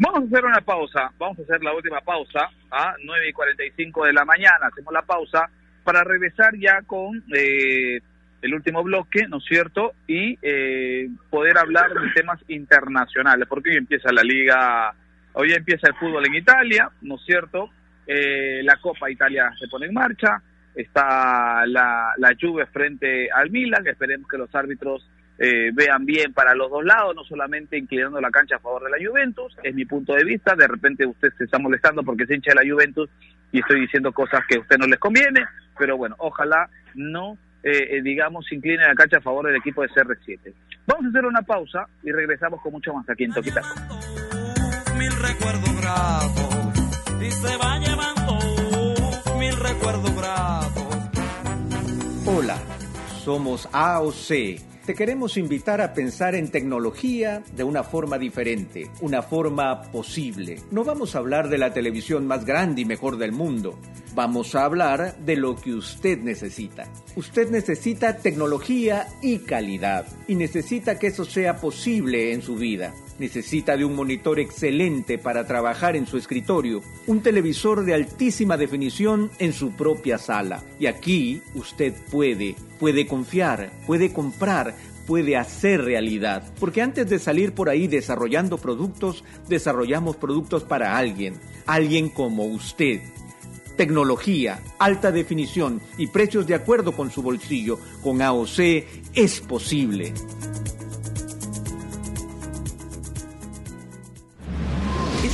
Vamos a hacer una pausa, vamos a hacer la última pausa a 9 y 45 de la mañana, hacemos la pausa para regresar ya con eh, el último bloque, ¿no es cierto? Y eh, poder hablar de temas internacionales, porque hoy empieza la liga, hoy empieza el fútbol en Italia, ¿no es cierto? Eh, la Copa Italia se pone en marcha, está la, la Juve frente al Milan, esperemos que los árbitros eh, vean bien para los dos lados, no solamente inclinando la cancha a favor de la Juventus, es mi punto de vista, de repente usted se está molestando porque se hincha de la Juventus y estoy diciendo cosas que a usted no les conviene, pero bueno, ojalá no, eh, digamos, incline la cancha a favor del equipo de CR7. Vamos a hacer una pausa y regresamos con mucho más aquí en Toquitaco. Mil recuerdos y se va llevando mil recuerdos gratos. Hola, somos AOC. Te queremos invitar a pensar en tecnología de una forma diferente, una forma posible. No vamos a hablar de la televisión más grande y mejor del mundo. Vamos a hablar de lo que usted necesita. Usted necesita tecnología y calidad. Y necesita que eso sea posible en su vida. Necesita de un monitor excelente para trabajar en su escritorio, un televisor de altísima definición en su propia sala. Y aquí usted puede, puede confiar, puede comprar, puede hacer realidad. Porque antes de salir por ahí desarrollando productos, desarrollamos productos para alguien, alguien como usted. Tecnología, alta definición y precios de acuerdo con su bolsillo, con AOC es posible.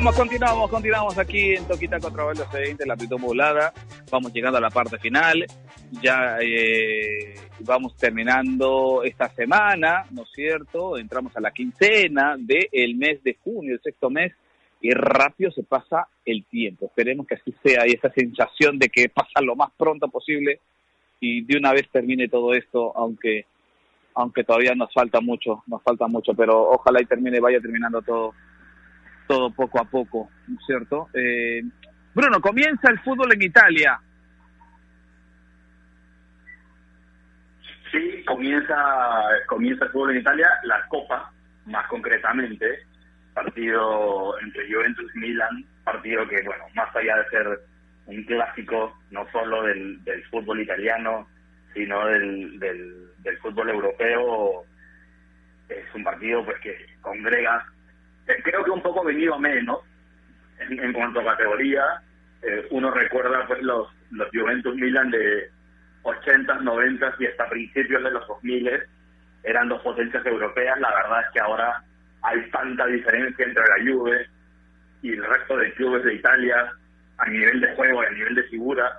Continuamos, continuamos, continuamos aquí en Toquita contra Valdo C20, la pito modulada. Vamos llegando a la parte final. Ya eh, vamos terminando esta semana, ¿no es cierto? Entramos a la quincena del mes de junio, el sexto mes, y rápido se pasa el tiempo. Esperemos que así sea y esa sensación de que pasa lo más pronto posible y de una vez termine todo esto, aunque aunque todavía nos falta mucho, nos falta mucho, pero ojalá y termine, vaya terminando todo todo poco a poco, ¿no es cierto? Eh, Bruno, comienza el fútbol en Italia. Sí, comienza, comienza el fútbol en Italia, la Copa, más concretamente, partido entre Juventus y Milan, partido que, bueno, más allá de ser un clásico, no solo del, del fútbol italiano, sino del, del, del fútbol europeo, es un partido pues que congrega creo que un poco venido menos en, cuanto a categoría. Eh, uno recuerda pues los, los Juventus Milan de 80s, 90s y hasta principios de los 2000 eran dos potencias europeas. La verdad es que ahora hay tanta diferencia entre la Juve y el resto de clubes de Italia a nivel de juego y a nivel de figura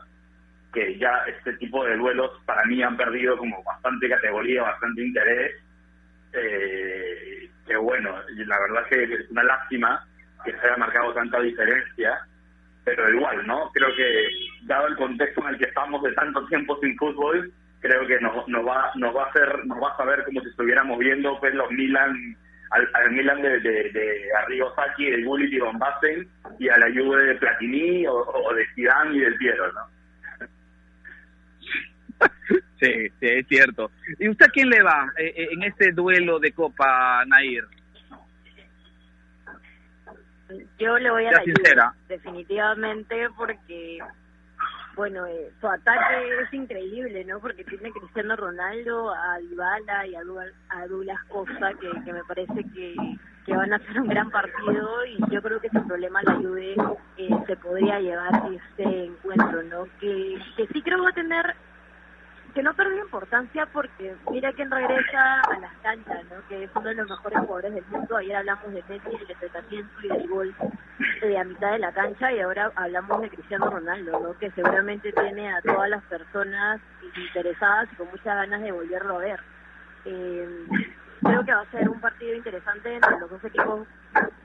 que ya este tipo de duelos para mí han perdido como bastante categoría, bastante interés. Eh, que bueno, la verdad es que es una lástima que se haya marcado tanta diferencia, pero igual, ¿no? Creo que dado el contexto en el que estamos de tanto tiempo sin fútbol, creo que nos, nos va nos va a hacer nos va a saber como si estuviéramos viendo pues los Milan al, Milan de, de, de Arrigo Sacchi, de Gullit y Van y a la Juve de Platini o, de Zidane y del Piero, ¿no? Sí, sí, es cierto. ¿Y usted a quién le va eh, eh, en este duelo de Copa, Nair? Yo le voy a la Juve, definitivamente, porque, bueno, eh, su ataque es increíble, ¿no? Porque tiene Cristiano Ronaldo, a Dybala y a, Douglas Costa, que, que me parece que, que van a hacer un gran partido y yo creo que ese problema la Juve se podría llevar este encuentro, ¿no? Que, que sí creo va a tener que no perdió importancia porque mira quién regresa a las canchas, ¿no? que es uno de los mejores jugadores del mundo. Ayer hablamos de Messi, del tratamiento y del gol eh, a mitad de la cancha y ahora hablamos de Cristiano Ronaldo, ¿no? que seguramente tiene a todas las personas interesadas y con muchas ganas de volverlo a ver. Eh, creo que va a ser un partido interesante entre los dos equipos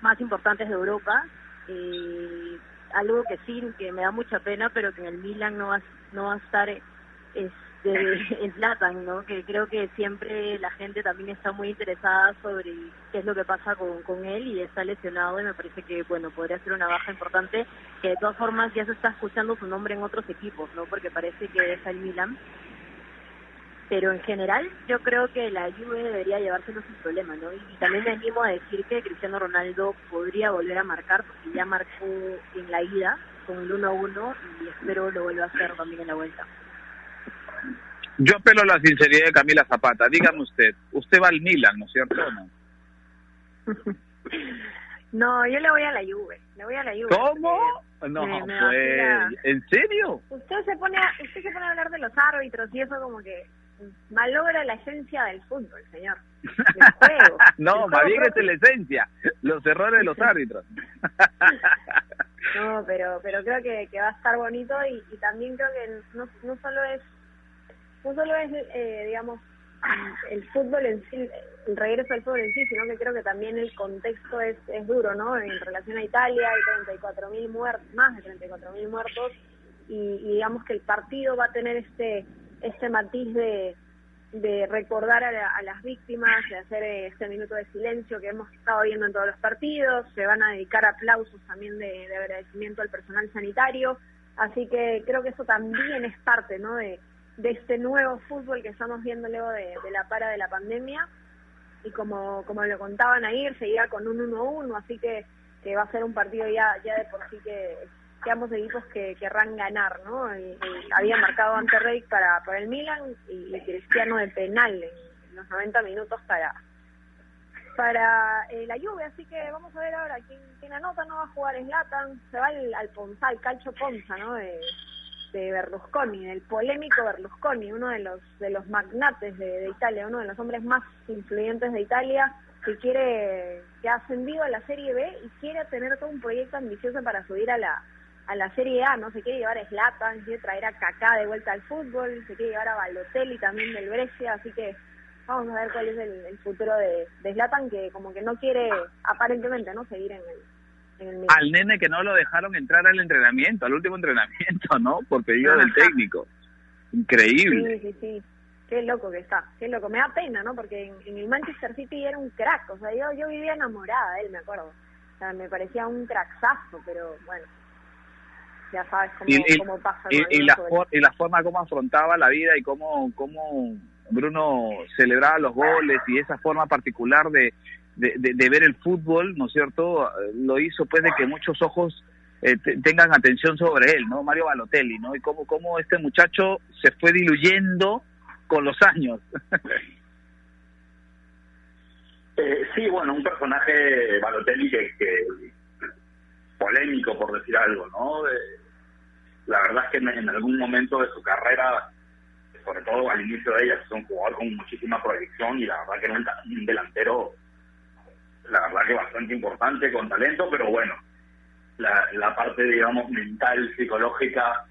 más importantes de Europa. Eh, algo que sí, que me da mucha pena, pero que en el Milan no va, no va a estar este, en Zlatan, ¿no? Que creo que siempre la gente también está muy interesada sobre qué es lo que pasa con, con él y está lesionado y me parece que, bueno, podría ser una baja importante, que de todas formas ya se está escuchando su nombre en otros equipos, ¿no? Porque parece que es el Milan pero en general yo creo que la Juve debería llevárselo sin problema, ¿no? Y también me animo a decir que Cristiano Ronaldo podría volver a marcar, porque ya marcó en la ida con el 1-1 y espero lo vuelva a hacer también en la vuelta. Yo apelo a la sinceridad de Camila Zapata. Dígame usted, usted va al Milan, ¿no es cierto no? no, yo le voy a la Juve, le voy a la Juve. ¿Cómo? No, me, pues, ¿en serio? Usted se pone a, usted se pone a hablar de los árbitros y eso como que malogra la esencia del fútbol, señor. no, más bien es la esencia, los errores de los árbitros. no, pero pero creo que, que va a estar bonito y, y también creo que no, no solo es no solo es eh, digamos el fútbol en sí, el regreso al fútbol en sí, sino que creo que también el contexto es, es duro, ¿no? En relación a Italia hay 34.000 muertos, más de 34.000 muertos y, digamos que el partido va a tener este este matiz de, de recordar a, las víctimas, de hacer este minuto de silencio que hemos estado viendo en todos los partidos, se van a dedicar aplausos también de, agradecimiento al personal sanitario, así que creo que eso también es parte ¿no? de, de este nuevo fútbol que estamos viendo luego de, la para de la pandemia y como, como lo contaban ayer, seguía con un 1-1, así que, que va a ser un partido ya, ya de por sí que ambos equipos que querrán ganar, ¿no? había marcado ante Rey para, para el Milan y, Cristiano de penal en, los 90 minutos para para eh, la Juve, así que vamos a ver ahora quién, quién anota, no va a jugar en Latan, se va al, al Ponza, al Calcio Ponza, ¿no? De, de Berlusconi, del polémico Berlusconi, uno de los de los magnates de, de, Italia, uno de los hombres más influyentes de Italia, que quiere que ha ascendido a la Serie B y quiere tener todo un proyecto ambicioso para subir a la a la Serie A, ¿no? Se quiere llevar a Zlatan, quiere traer a Kaká de vuelta al fútbol, se quiere llevar a Balotelli también del Brescia, así que vamos a ver cuál es el, futuro de, de Zlatan, que como que no quiere, aparentemente, ¿no? Seguir el, en el Al nene que no lo dejaron entrar al entrenamiento, al último entrenamiento, ¿no? Por pedido del técnico. Increíble. Sí, sí, sí. Qué loco que está, qué loco. Me da pena, ¿no? Porque en, el Manchester City era un crack, o sea, yo, yo vivía enamorada de él, me acuerdo. O sea, me parecía un cracksazo, pero bueno, ya sabes cómo, y, cómo pasa. Y, la, y la forma como afrontaba la vida y cómo, cómo Bruno celebraba los goles y esa forma particular de, de, ver el fútbol, ¿no es cierto? Lo hizo pues de que muchos ojos eh, tengan atención sobre él, ¿no? Mario Balotelli, ¿no? Y cómo, cómo este muchacho se fue diluyendo con los años. eh, sí, bueno, un personaje Balotelli que, que polémico, por decir algo, ¿no? la verdad es que en, algún momento de su carrera, sobre todo al inicio de ella, es un jugador con muchísima proyección y la verdad que era un, delantero, la verdad que bastante importante, con talento, pero bueno, la, la parte, digamos, mental, psicológica,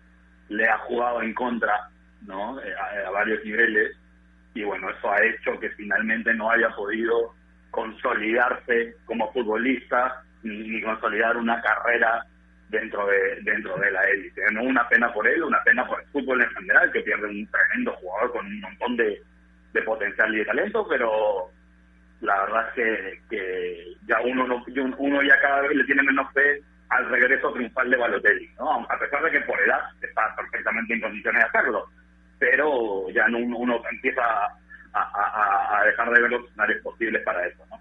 le ha jugado en contra, ¿no? Eh, a, a varios niveles y bueno, eso ha hecho que finalmente no haya podido consolidarse como futbolista ni, consolidar una carrera dentro de dentro de la élite. No una pena por él, una pena por el fútbol en general, que pierde un tremendo jugador con un montón de, de potencial y de talento, pero la verdad es que, ya uno no, uno ya cada vez le tiene menos fe al regreso triunfal de Balotelli, ¿no? A pesar de que por edad está perfectamente en condiciones de hacerlo, pero ya no, uno empieza a, dejar de ver los escenarios posibles para eso, ¿no?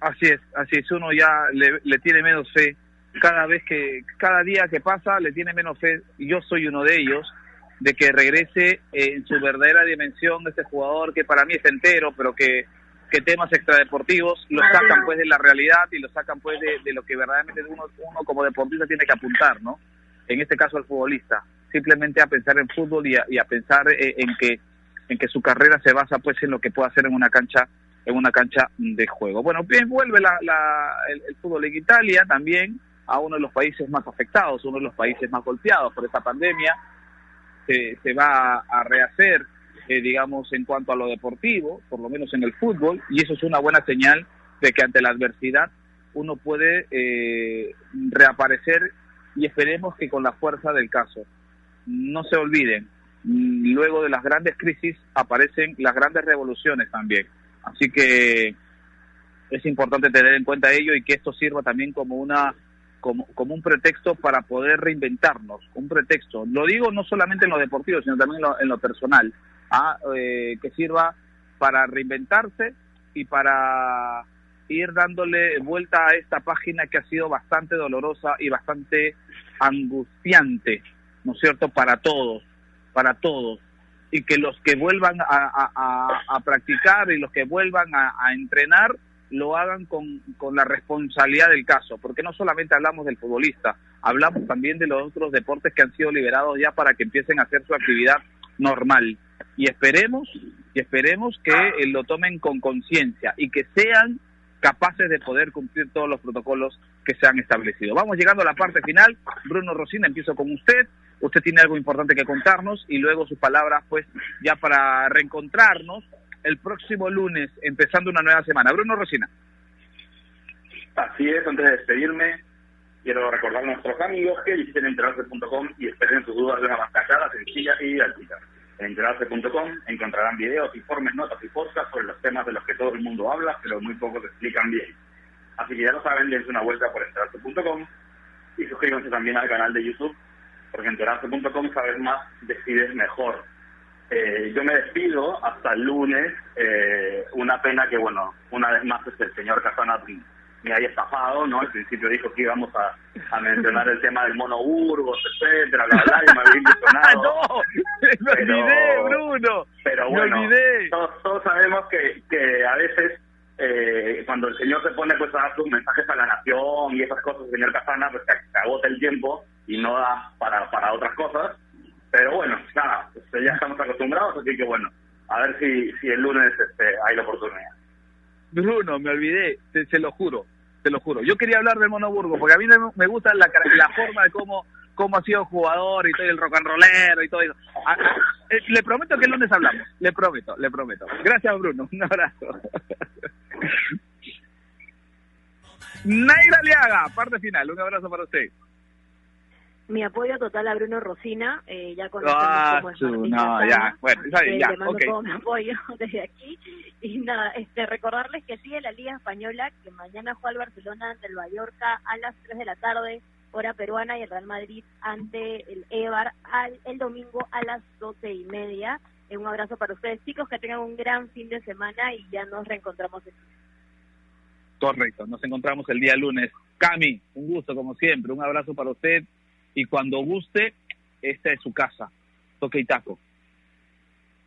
Así es, así es, uno ya le, tiene menos fe, cada vez que, cada día que pasa le tiene menos fe, yo soy uno de ellos, de que regrese en su verdadera dimensión este jugador que para mí es entero, pero que, que temas extradeportivos lo sacan pues de la realidad y lo sacan pues de, de lo que verdaderamente uno, uno como deportista tiene que apuntar, ¿no? En este caso al futbolista. simplemente a pensar en fútbol y a, y a pensar eh, en que en que su carrera se basa pues en lo que puede hacer en una cancha en una cancha de juego. Bueno, bien vuelve la, la, el, el fútbol en Italia también a uno de los países más afectados, uno de los países más golpeados por esta pandemia. Se, se va a rehacer, eh, digamos, en cuanto a lo deportivo, por lo menos en el fútbol, y eso es una buena señal de que ante la adversidad uno puede eh, reaparecer y esperemos que con la fuerza del caso. No se olviden, mm, luego de las grandes crisis aparecen las grandes revoluciones también. Así que es importante tener en cuenta ello y que esto sirva también como una como, como un pretexto para poder reinventarnos, un pretexto. Lo digo no solamente en lo deportivo, sino también en lo, en lo personal, ¿ah? eh, que sirva para reinventarse y para ir dándole vuelta a esta página que ha sido bastante dolorosa y bastante angustiante, ¿no es cierto?, para todos, para todos. Y que los que vuelvan a, a- a- a practicar y los que vuelvan a, a entrenar lo hagan con, con la responsabilidad del caso, porque no solamente hablamos del futbolista, hablamos también de los otros deportes que han sido liberados ya para que empiecen a hacer su actividad normal. Y esperemos, y esperemos que eh, lo tomen con conciencia y que sean capaces de poder cumplir todos los protocolos que se han establecido. Vamos llegando a la parte final. Bruno Rosina, empiezo con usted. Usted tiene algo importante que contarnos y luego sus palabras, pues, ya para reencontrarnos el próximo lunes, empezando una nueva semana. Bruno Rosina. Así es, antes de despedirme, quiero recordar a nuestros amigos que visiten enterarse.com y esperen sus dudas de una manera clara, sencilla y didáctica. En enterarse.com encontrarán videos, informes, notas y podcasts sobre los temas de los que todo el mundo habla, pero muy pocos explican bien. Así que ya lo saben, dense una vuelta por enterarse.com y suscríbanse también al canal de YouTube, porque enterarse.com sabes más, decides mejor. Eh, yo me despido hasta el lunes. Eh, una pena que, bueno, una vez más este, el señor Casana me haya estafado, ¿no? Al principio dijo que íbamos a, a mencionar el tema del mono Burgos, etcétera, bla, bla, y me había ilusionado. ¡No! ¡Me Pero- olvidé, Bruno! Pero ¡Me bueno, olvidé! todos, todos sabemos que, que a veces eh, cuando el señor se pone pues a dar sus mensajes a la nación y esas cosas, el señor Casana, pues se, se agota el tiempo y no da para, para otras cosas. Pero bueno, nada, pues, ya estamos acostumbrados, así que bueno, a ver si, si el lunes este, hay la oportunidad. Bruno, me olvidé, te, se lo juro, te lo juro. Yo quería hablar del Monoburgo, porque a mí me, gusta la, la forma de cómo, cómo ha sido jugador y todo el rock and rollero y todo eso. A- a- eh, le prometo que el lunes hablamos, le prometo, le prometo. Gracias, Bruno, un abrazo. Naira Aliaga, parte final, un abrazo para usted. Mi apoyo total a Bruno Rosina, eh, ya conocemos Ah, cómo es su- Martín no, ya, bueno, eh, ya, le mando todo mi apoyo desde aquí. Nada, este, recordarles que sigue la Liga Española, que mañana juega el Barcelona ante el Mallorca a las 3 de la tarde, hora peruana, y el Real Madrid ante el Eibar al, el domingo a las 12 y media. Eh, un abrazo para ustedes, chicos, que tengan un gran fin de semana y ya nos reencontramos Correcto, nos encontramos el día lunes. Cami, un gusto como siempre, un abrazo para usted y cuando guste, esta es su casa, toque y taco.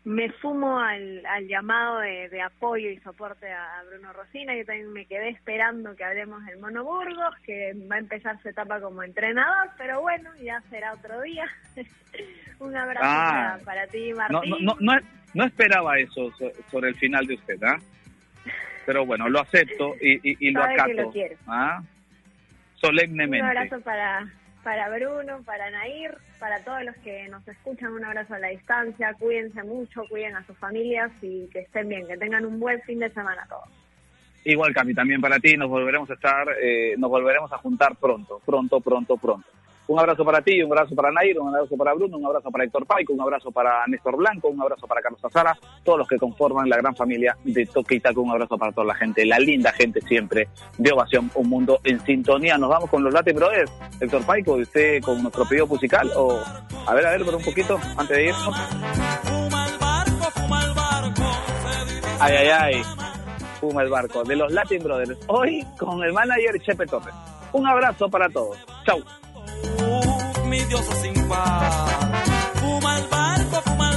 Me sumo al, al llamado de, de apoyo y soporte a, a Bruno Rosina. Yo también me quedé esperando que hablemos del Mono Burgos, que va a empezar su etapa como entrenador, pero bueno, ya será otro día. Un abrazo Ah. para, para ti, Martín. no, no, no, no esperaba eso so- sobre el final de usted, ¿ah? Pero bueno, lo acepto y, y, y lo Sabe que acato. lo. ¿ah? Un Solemnemente. abrazo para, para Bruno, para Nair, para todos los que nos escuchan, un abrazo a la distancia, cuídense mucho, cuiden a sus familias y que estén bien, que tengan un buen fin de semana todos. Igual, Cami, también para ti, nos volveremos a estar, eh, nos volveremos a juntar pronto, pronto, pronto, pronto. Un abrazo para ti, un abrazo para Nair, un abrazo para Bruno, un abrazo para Héctor Paico, un abrazo para Néstor Blanco, un abrazo para Carlos Azara, todos los que conforman la gran familia de Toque y un abrazo para toda la gente, la linda gente siempre de Ovación, un mundo en sintonía. Nos vamos con los Latin Brothers. Héctor Paico, ¿usted con nuestro pedido musical? O, a ver, a ver, por un poquito, antes de irnos. Ay, ay, ay. Fuma el barco de los Latin Brothers. Hoy con el manager Chepe Torres. Un abrazo para todos. Chau mi diosa sin par. Fuma el barco, fuma